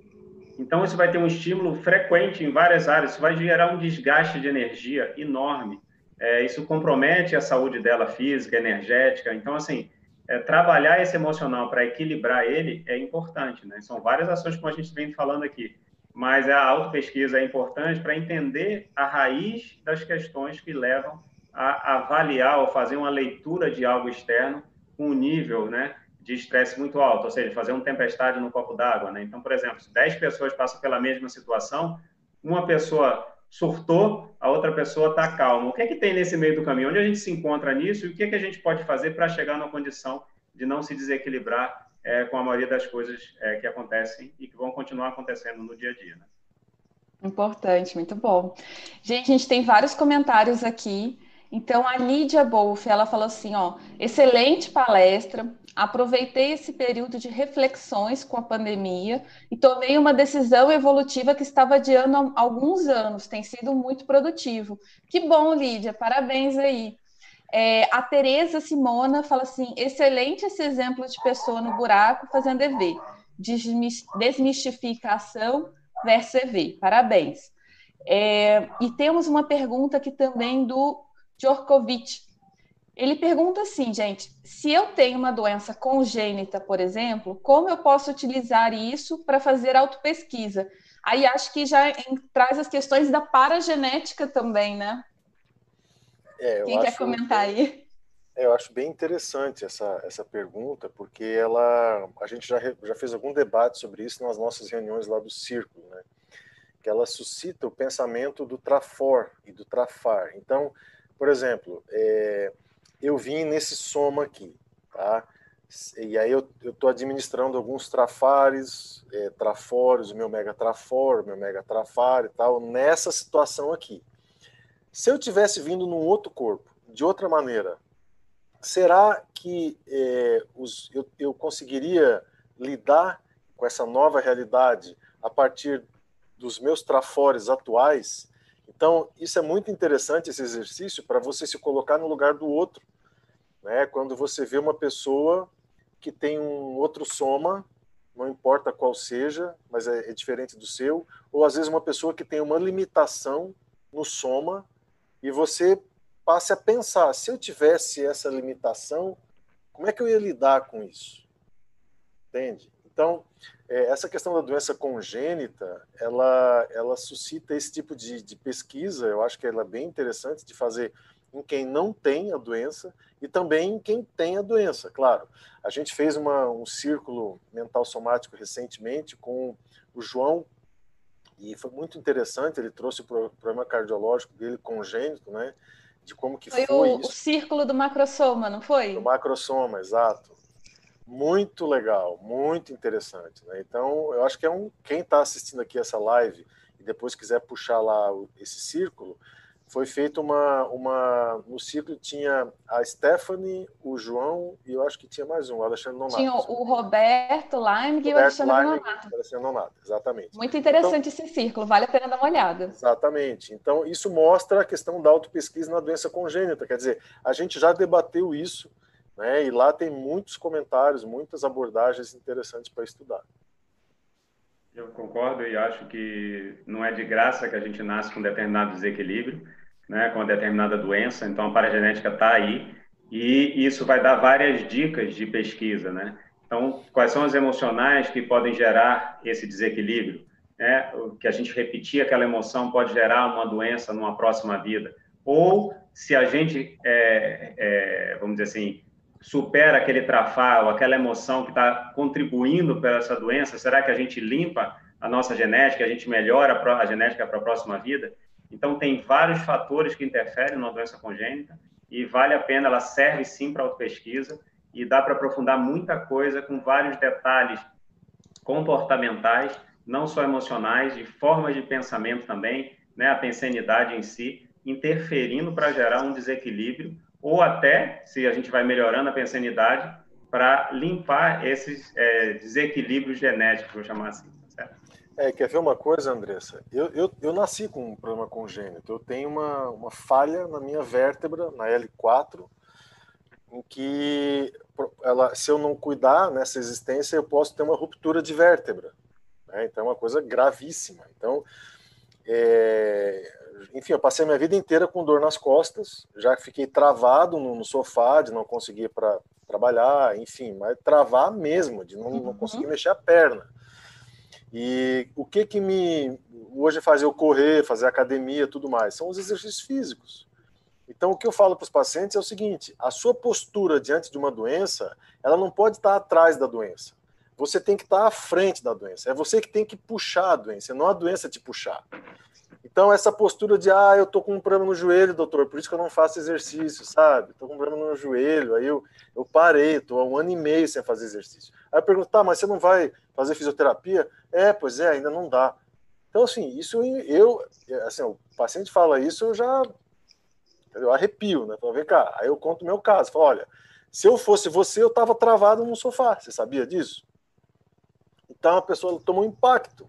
Então, isso vai ter um estímulo frequente em várias áreas, isso vai gerar um desgaste de energia enorme é, isso compromete a saúde dela física, energética. Então, assim, é, trabalhar esse emocional para equilibrar ele é importante, né? São várias ações como a gente vem falando aqui, mas a autopesquisa é importante para entender a raiz das questões que levam a avaliar ou fazer uma leitura de algo externo com um nível né, de estresse muito alto, ou seja, fazer uma tempestade no copo d'água. Né? Então, por exemplo, se 10 pessoas passam pela mesma situação, uma pessoa surtou, a outra pessoa está calma. O que é que tem nesse meio do caminho? Onde a gente se encontra nisso e o que é que a gente pode fazer para chegar numa condição de não se desequilibrar é, com a maioria das coisas é, que acontecem e que vão continuar acontecendo no dia a dia. Né? Importante, muito bom. Gente, a gente tem vários comentários aqui. Então, a Lídia Bolf, ela falou assim, ó, excelente palestra, aproveitei esse período de reflexões com a pandemia e tomei uma decisão evolutiva que estava adiando há alguns anos, tem sido muito produtivo. Que bom, Lídia, parabéns aí. É, a Tereza Simona fala assim: excelente esse exemplo de pessoa no buraco fazendo EV. Desmistificação versus EV. Parabéns. É, e temos uma pergunta aqui também do Djorkovic. Ele pergunta assim, gente: se eu tenho uma doença congênita, por exemplo, como eu posso utilizar isso para fazer autopesquisa? Aí acho que já traz as questões da paragenética também, né? É, Quem quer comentar aí? É, eu acho bem interessante essa, essa pergunta, porque ela, a gente já, já fez algum debate sobre isso nas nossas reuniões lá do Círculo, né? que ela suscita o pensamento do trafor e do trafar. Então, por exemplo, é, eu vim nesse soma aqui, tá? E aí eu estou administrando alguns trafares, é, o meu mega trafor, meu mega trafar e tal, nessa situação aqui. Se eu tivesse vindo num outro corpo, de outra maneira, será que é, os, eu, eu conseguiria lidar com essa nova realidade a partir dos meus trafores atuais? Então, isso é muito interessante, esse exercício, para você se colocar no lugar do outro. Né? Quando você vê uma pessoa que tem um outro soma, não importa qual seja, mas é, é diferente do seu, ou às vezes uma pessoa que tem uma limitação no soma e você passe a pensar: se eu tivesse essa limitação, como é que eu ia lidar com isso? Entende? Então, essa questão da doença congênita, ela, ela suscita esse tipo de, de pesquisa, eu acho que ela é bem interessante de fazer em quem não tem a doença e também em quem tem a doença, claro. A gente fez uma, um círculo mental somático recentemente com o João e foi muito interessante, ele trouxe o problema cardiológico dele congênito, né? De como que foi, foi o, o, círculo do macrosoma, não foi? Do macrosoma, exato. Muito legal, muito interessante, né? Então, eu acho que é um quem está assistindo aqui essa live e depois quiser puxar lá esse círculo, foi feita uma, uma. No ciclo tinha a Stephanie, o João e eu acho que tinha mais um, o Alexandre Nonato. Tinha o Roberto Lime e o Alexandre Lime, Nonato. Alexandre Nonato, exatamente. Muito interessante então, esse círculo, vale a pena dar uma olhada. Exatamente. Então, isso mostra a questão da autopesquisa na doença congênita. Quer dizer, a gente já debateu isso, né? E lá tem muitos comentários, muitas abordagens interessantes para estudar. Eu concordo e acho que não é de graça que a gente nasce com determinado desequilíbrio né, com uma determinada doença, então a paragenética está aí e isso vai dar várias dicas de pesquisa, né? Então, quais são as emocionais que podem gerar esse desequilíbrio? Né? Que a gente repetir aquela emoção pode gerar uma doença numa próxima vida. Ou se a gente, é, é, vamos dizer assim, supera aquele trafar ou aquela emoção que está contribuindo para essa doença, será que a gente limpa a nossa genética, a gente melhora a genética para a próxima vida? Então, tem vários fatores que interferem numa doença congênita e vale a pena, ela serve sim para autopesquisa e dá para aprofundar muita coisa com vários detalhes comportamentais, não só emocionais, de formas de pensamento também, né, a pensanidade em si, interferindo para gerar um desequilíbrio ou até, se a gente vai melhorando a pensanidade, para limpar esses é, desequilíbrios genéticos, vou chamar assim. É, quer ver uma coisa, Andressa? Eu, eu, eu nasci com um problema congênito. Eu tenho uma, uma falha na minha vértebra, na L4, em que ela, se eu não cuidar nessa existência, eu posso ter uma ruptura de vértebra. Né? Então, é uma coisa gravíssima. Então, é, enfim, eu passei a minha vida inteira com dor nas costas, já fiquei travado no, no sofá, de não conseguir para trabalhar, enfim, mas travar mesmo, de não, não conseguir uhum. mexer a perna. E o que que me hoje faz eu correr, fazer academia, tudo mais, são os exercícios físicos. Então, o que eu falo para os pacientes é o seguinte: a sua postura diante de uma doença, ela não pode estar atrás da doença. Você tem que estar à frente da doença. É você que tem que puxar a doença, não a doença te puxar. Então, essa postura de, ah, eu tô com um problema no joelho, doutor, por isso que eu não faço exercício, sabe? Tô com um problema no joelho, aí eu, eu parei, tô há um ano e meio sem fazer exercício. Aí eu pergunto, tá, mas você não vai fazer fisioterapia? É, pois é, ainda não dá. Então, assim, isso eu, assim, o paciente fala isso, eu já eu arrepio, né? Falo, vem cá, aí eu conto o meu caso. Falo, olha, se eu fosse você, eu estava travado no sofá. Você sabia disso? Então a pessoa tomou impacto.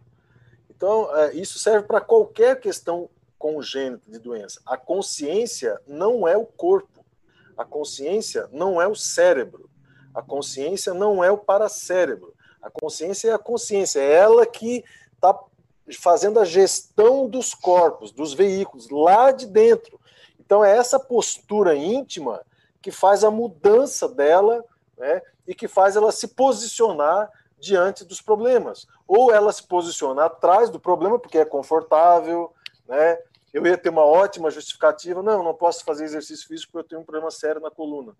Então é, isso serve para qualquer questão congênita de doença. A consciência não é o corpo. A consciência não é o cérebro. A consciência não é o paracérebro. A consciência é a consciência. É ela que está fazendo a gestão dos corpos, dos veículos, lá de dentro. Então, é essa postura íntima que faz a mudança dela né, e que faz ela se posicionar diante dos problemas. Ou ela se posicionar atrás do problema, porque é confortável, né? Eu ia ter uma ótima justificativa. Não, não posso fazer exercício físico porque eu tenho um problema sério na coluna.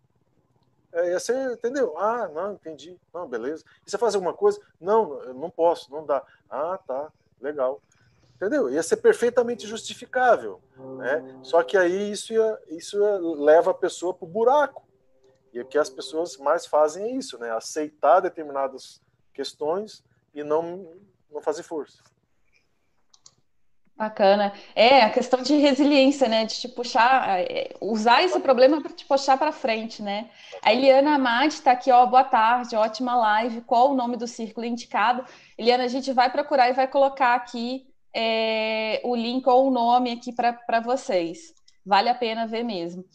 É, você entendeu? Ah, não, entendi. Não, beleza. E você faz alguma coisa? Não, não posso, não dá. Ah, tá, legal. Entendeu? Ia ser perfeitamente justificável. Né? Só que aí isso, ia, isso ia, leva a pessoa para o buraco. E o que as pessoas mais fazem é isso, né? Aceitar determinadas questões e não, não fazer força. Bacana. É, a questão de resiliência, né? De te puxar, é, usar esse problema para te puxar para frente, né? A Eliana Amade está aqui, ó. Boa tarde, ótima live. Qual o nome do círculo indicado? Eliana, a gente vai procurar e vai colocar aqui é, o link ou o nome aqui para vocês. Vale a pena ver mesmo.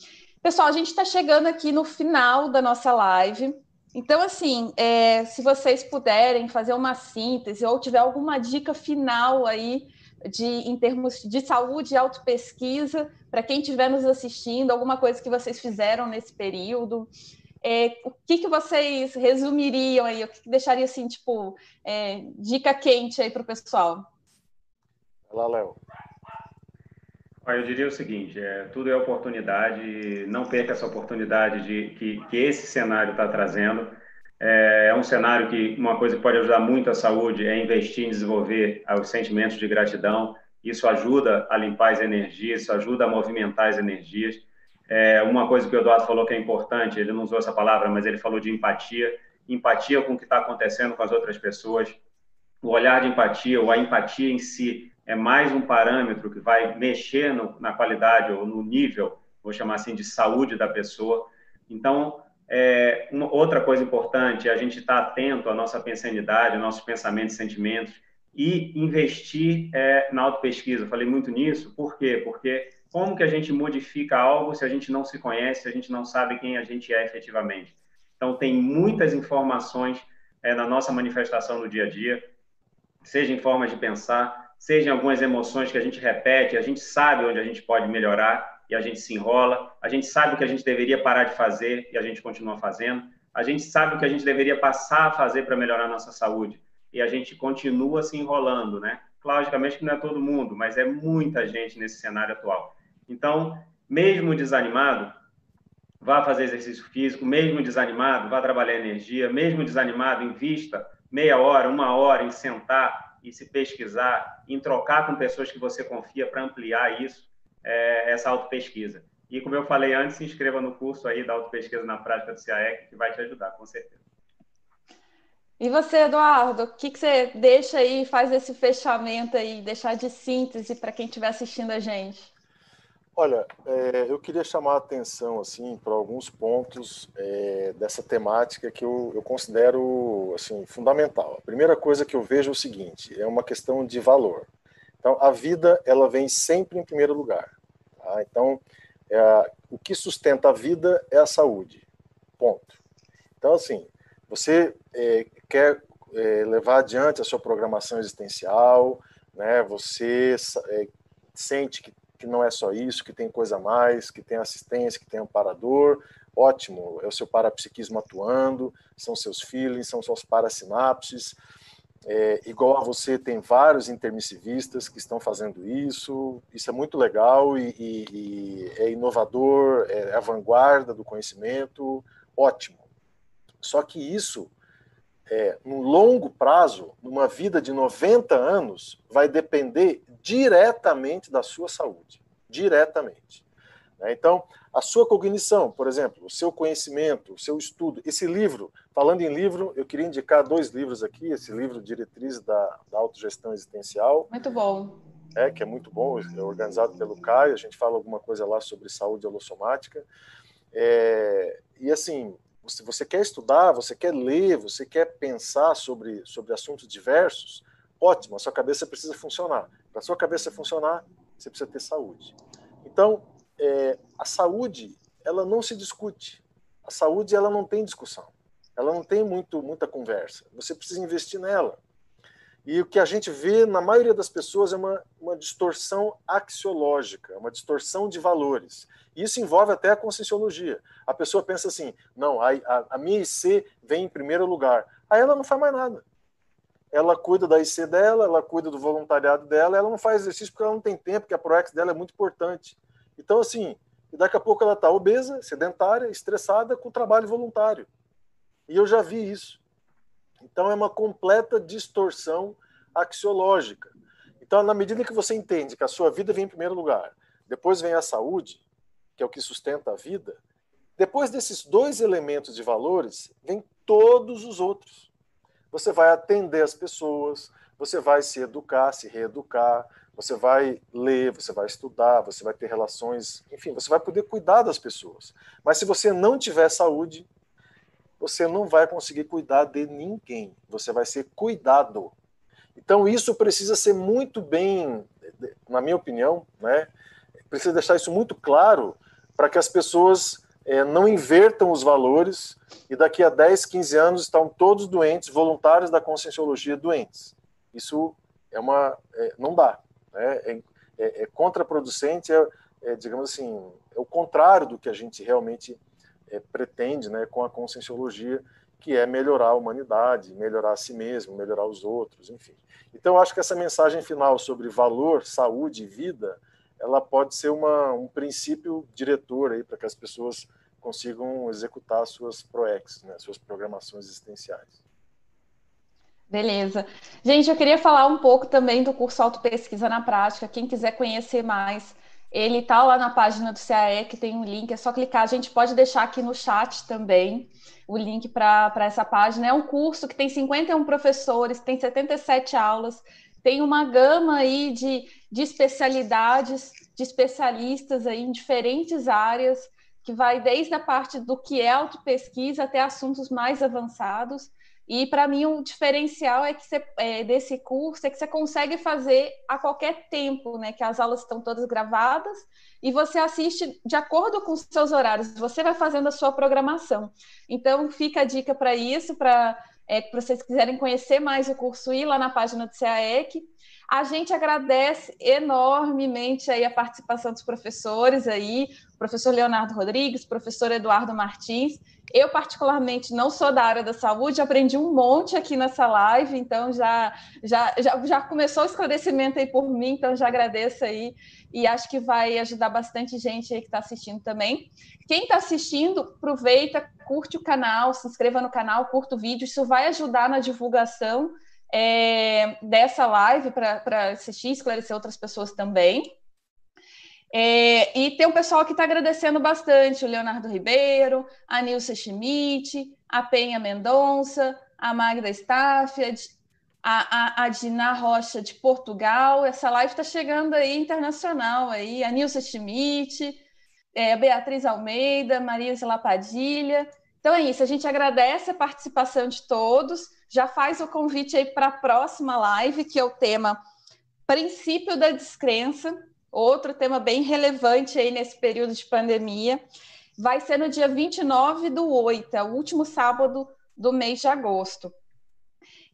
Pessoal, a gente está chegando aqui no final da nossa live. Então, assim, é, se vocês puderem fazer uma síntese ou tiver alguma dica final aí de, em termos de saúde e autopesquisa, para quem estiver nos assistindo, alguma coisa que vocês fizeram nesse período, é, o que, que vocês resumiriam aí, o que, que deixaria assim, tipo, é, dica quente aí para o pessoal? Lá, Léo. Eu diria o seguinte: é, tudo é oportunidade, não perca essa oportunidade de que, que esse cenário está trazendo. É, é, um cenário que uma coisa que pode ajudar muito a saúde é investir em desenvolver os sentimentos de gratidão. Isso ajuda a limpar as energias, isso ajuda a movimentar as energias. É, uma coisa que o Eduardo falou que é importante, ele não usou essa palavra, mas ele falou de empatia. Empatia com o que está acontecendo com as outras pessoas. O olhar de empatia, ou a empatia em si, é mais um parâmetro que vai mexer no, na qualidade ou no nível, vou chamar assim, de saúde da pessoa. Então, é, uma, outra coisa importante é a gente estar atento à nossa pensanidade, aos nossos pensamentos e sentimentos e investir é, na autopesquisa. Falei muito nisso, por quê? Porque como que a gente modifica algo se a gente não se conhece, se a gente não sabe quem a gente é efetivamente? Então, tem muitas informações é, na nossa manifestação no dia a dia, seja em formas de pensar, sejam algumas emoções que a gente repete, a gente sabe onde a gente pode melhorar e a gente se enrola, a gente sabe o que a gente deveria parar de fazer e a gente continua fazendo, a gente sabe o que a gente deveria passar a fazer para melhorar a nossa saúde e a gente continua se enrolando, né? Logicamente que não é todo mundo, mas é muita gente nesse cenário atual. Então, mesmo desanimado, vá fazer exercício físico, mesmo desanimado, vá trabalhar energia, mesmo desanimado, invista meia hora, uma hora em sentar e se pesquisar, em trocar com pessoas que você confia para ampliar isso, é, essa autopesquisa. E como eu falei antes, se inscreva no curso aí da autopesquisa na prática do CAEC, que vai te ajudar, com certeza. E você, Eduardo, o que, que você deixa aí, faz esse fechamento aí, deixar de síntese para quem estiver assistindo a gente? Olha, é, eu queria chamar a atenção assim para alguns pontos é, dessa temática que eu, eu, considero assim fundamental. A primeira coisa que eu vejo é o seguinte: é uma questão de valor. Então, a vida ela vem sempre em primeiro lugar. Tá? Então, é, o que sustenta a vida é a saúde. Ponto. Então, assim, você é, quer é, levar adiante a sua programação existencial, né? Você é, sente que que não é só isso, que tem coisa a mais, que tem assistência, que tem amparador, ótimo, é o seu parapsiquismo atuando, são seus feelings, são suas parasinapses. É, igual a você, tem vários intermissivistas que estão fazendo isso. Isso é muito legal e, e, e é inovador, é a vanguarda do conhecimento, ótimo. Só que isso, é, no longo prazo, numa vida de 90 anos, vai depender diretamente da sua saúde. Diretamente. Né? Então, a sua cognição, por exemplo, o seu conhecimento, o seu estudo, esse livro, falando em livro, eu queria indicar dois livros aqui, esse livro Diretrizes da, da Autogestão Existencial. Muito bom. É, que é muito bom, é organizado pelo Caio, a gente fala alguma coisa lá sobre saúde holossomática. É, e assim, se você quer estudar, você quer ler, você quer pensar sobre, sobre assuntos diversos, ótimo, a sua cabeça precisa funcionar. Para a sua cabeça funcionar, você precisa ter saúde. Então, é, a saúde ela não se discute. A saúde ela não tem discussão. Ela não tem muito muita conversa. Você precisa investir nela. E o que a gente vê na maioria das pessoas é uma, uma distorção axiológica, uma distorção de valores. Isso envolve até a conscienciologia. A pessoa pensa assim: não, a, a, a minha IC vem em primeiro lugar. Aí ela não faz mais nada. Ela cuida da IC dela, ela cuida do voluntariado dela, ela não faz exercício porque ela não tem tempo, porque a ProEx dela é muito importante. Então, assim, daqui a pouco ela está obesa, sedentária, estressada com trabalho voluntário. E eu já vi isso. Então, é uma completa distorção axiológica. Então, na medida que você entende que a sua vida vem em primeiro lugar, depois vem a saúde, que é o que sustenta a vida, depois desses dois elementos de valores, vem todos os outros. Você vai atender as pessoas, você vai se educar, se reeducar, você vai ler, você vai estudar, você vai ter relações, enfim, você vai poder cuidar das pessoas. Mas se você não tiver saúde, você não vai conseguir cuidar de ninguém. Você vai ser cuidado. Então isso precisa ser muito bem, na minha opinião, né? Precisa deixar isso muito claro para que as pessoas é, não invertam os valores e daqui a 10, 15 anos estão todos doentes, voluntários da conscienciologia doentes. Isso é uma, é, não dá. Né? É, é, é contraproducente, é, é, digamos assim, é o contrário do que a gente realmente é, pretende né, com a conscienciologia, que é melhorar a humanidade, melhorar a si mesmo, melhorar os outros, enfim. Então, acho que essa mensagem final sobre valor, saúde e vida, ela pode ser uma, um princípio diretor para que as pessoas consigam executar suas ProEx, né, suas programações existenciais. Beleza. Gente, eu queria falar um pouco também do curso Autopesquisa na Prática. Quem quiser conhecer mais, ele está lá na página do CAE, que tem um link, é só clicar. A gente pode deixar aqui no chat também o link para essa página. É um curso que tem 51 professores, tem 77 aulas, tem uma gama aí de, de especialidades, de especialistas aí em diferentes áreas, que vai desde a parte do que é autopesquisa até assuntos mais avançados. E para mim o diferencial é que você, é, desse curso é que você consegue fazer a qualquer tempo, né? Que as aulas estão todas gravadas e você assiste de acordo com os seus horários. Você vai fazendo a sua programação. Então fica a dica para isso, para é, vocês quiserem conhecer mais o curso, ir lá na página do CAEC. A gente agradece enormemente aí a participação dos professores aí, professor Leonardo Rodrigues, professor Eduardo Martins eu, particularmente, não sou da área da saúde, aprendi um monte aqui nessa live, então já, já, já, já começou o esclarecimento aí por mim, então já agradeço aí e acho que vai ajudar bastante gente aí que está assistindo também. Quem está assistindo, aproveita, curte o canal, se inscreva no canal, curta o vídeo, isso vai ajudar na divulgação é, dessa live para assistir, esclarecer outras pessoas também. É, e tem um pessoal que está agradecendo bastante, o Leonardo Ribeiro, a Nilce Schmidt, a Penha Mendonça, a Magda Staff, a, a, a Dina Rocha de Portugal. Essa live está chegando aí internacional, aí, a Nilce Schmidt, é, a Beatriz Almeida, Maria Lapadilha. Então é isso, a gente agradece a participação de todos, já faz o convite aí para a próxima live, que é o tema Princípio da Descrença, outro tema bem relevante aí nesse período de pandemia. Vai ser no dia 29 do 8, é o último sábado do mês de agosto.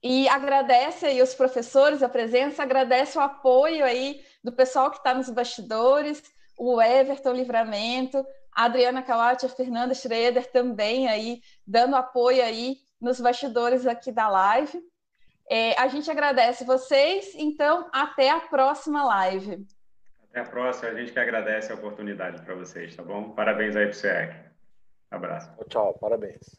E agradece aí os professores a presença, agradece o apoio aí do pessoal que está nos bastidores, o Everton Livramento, a Adriana Kawati, a Fernanda Schroeder também aí, dando apoio aí nos bastidores aqui da live. É, a gente agradece vocês, então até a próxima live. Até a próxima, a gente que agradece a oportunidade para vocês, tá bom? Parabéns aí para o SEAC. Abraço. Tchau, parabéns.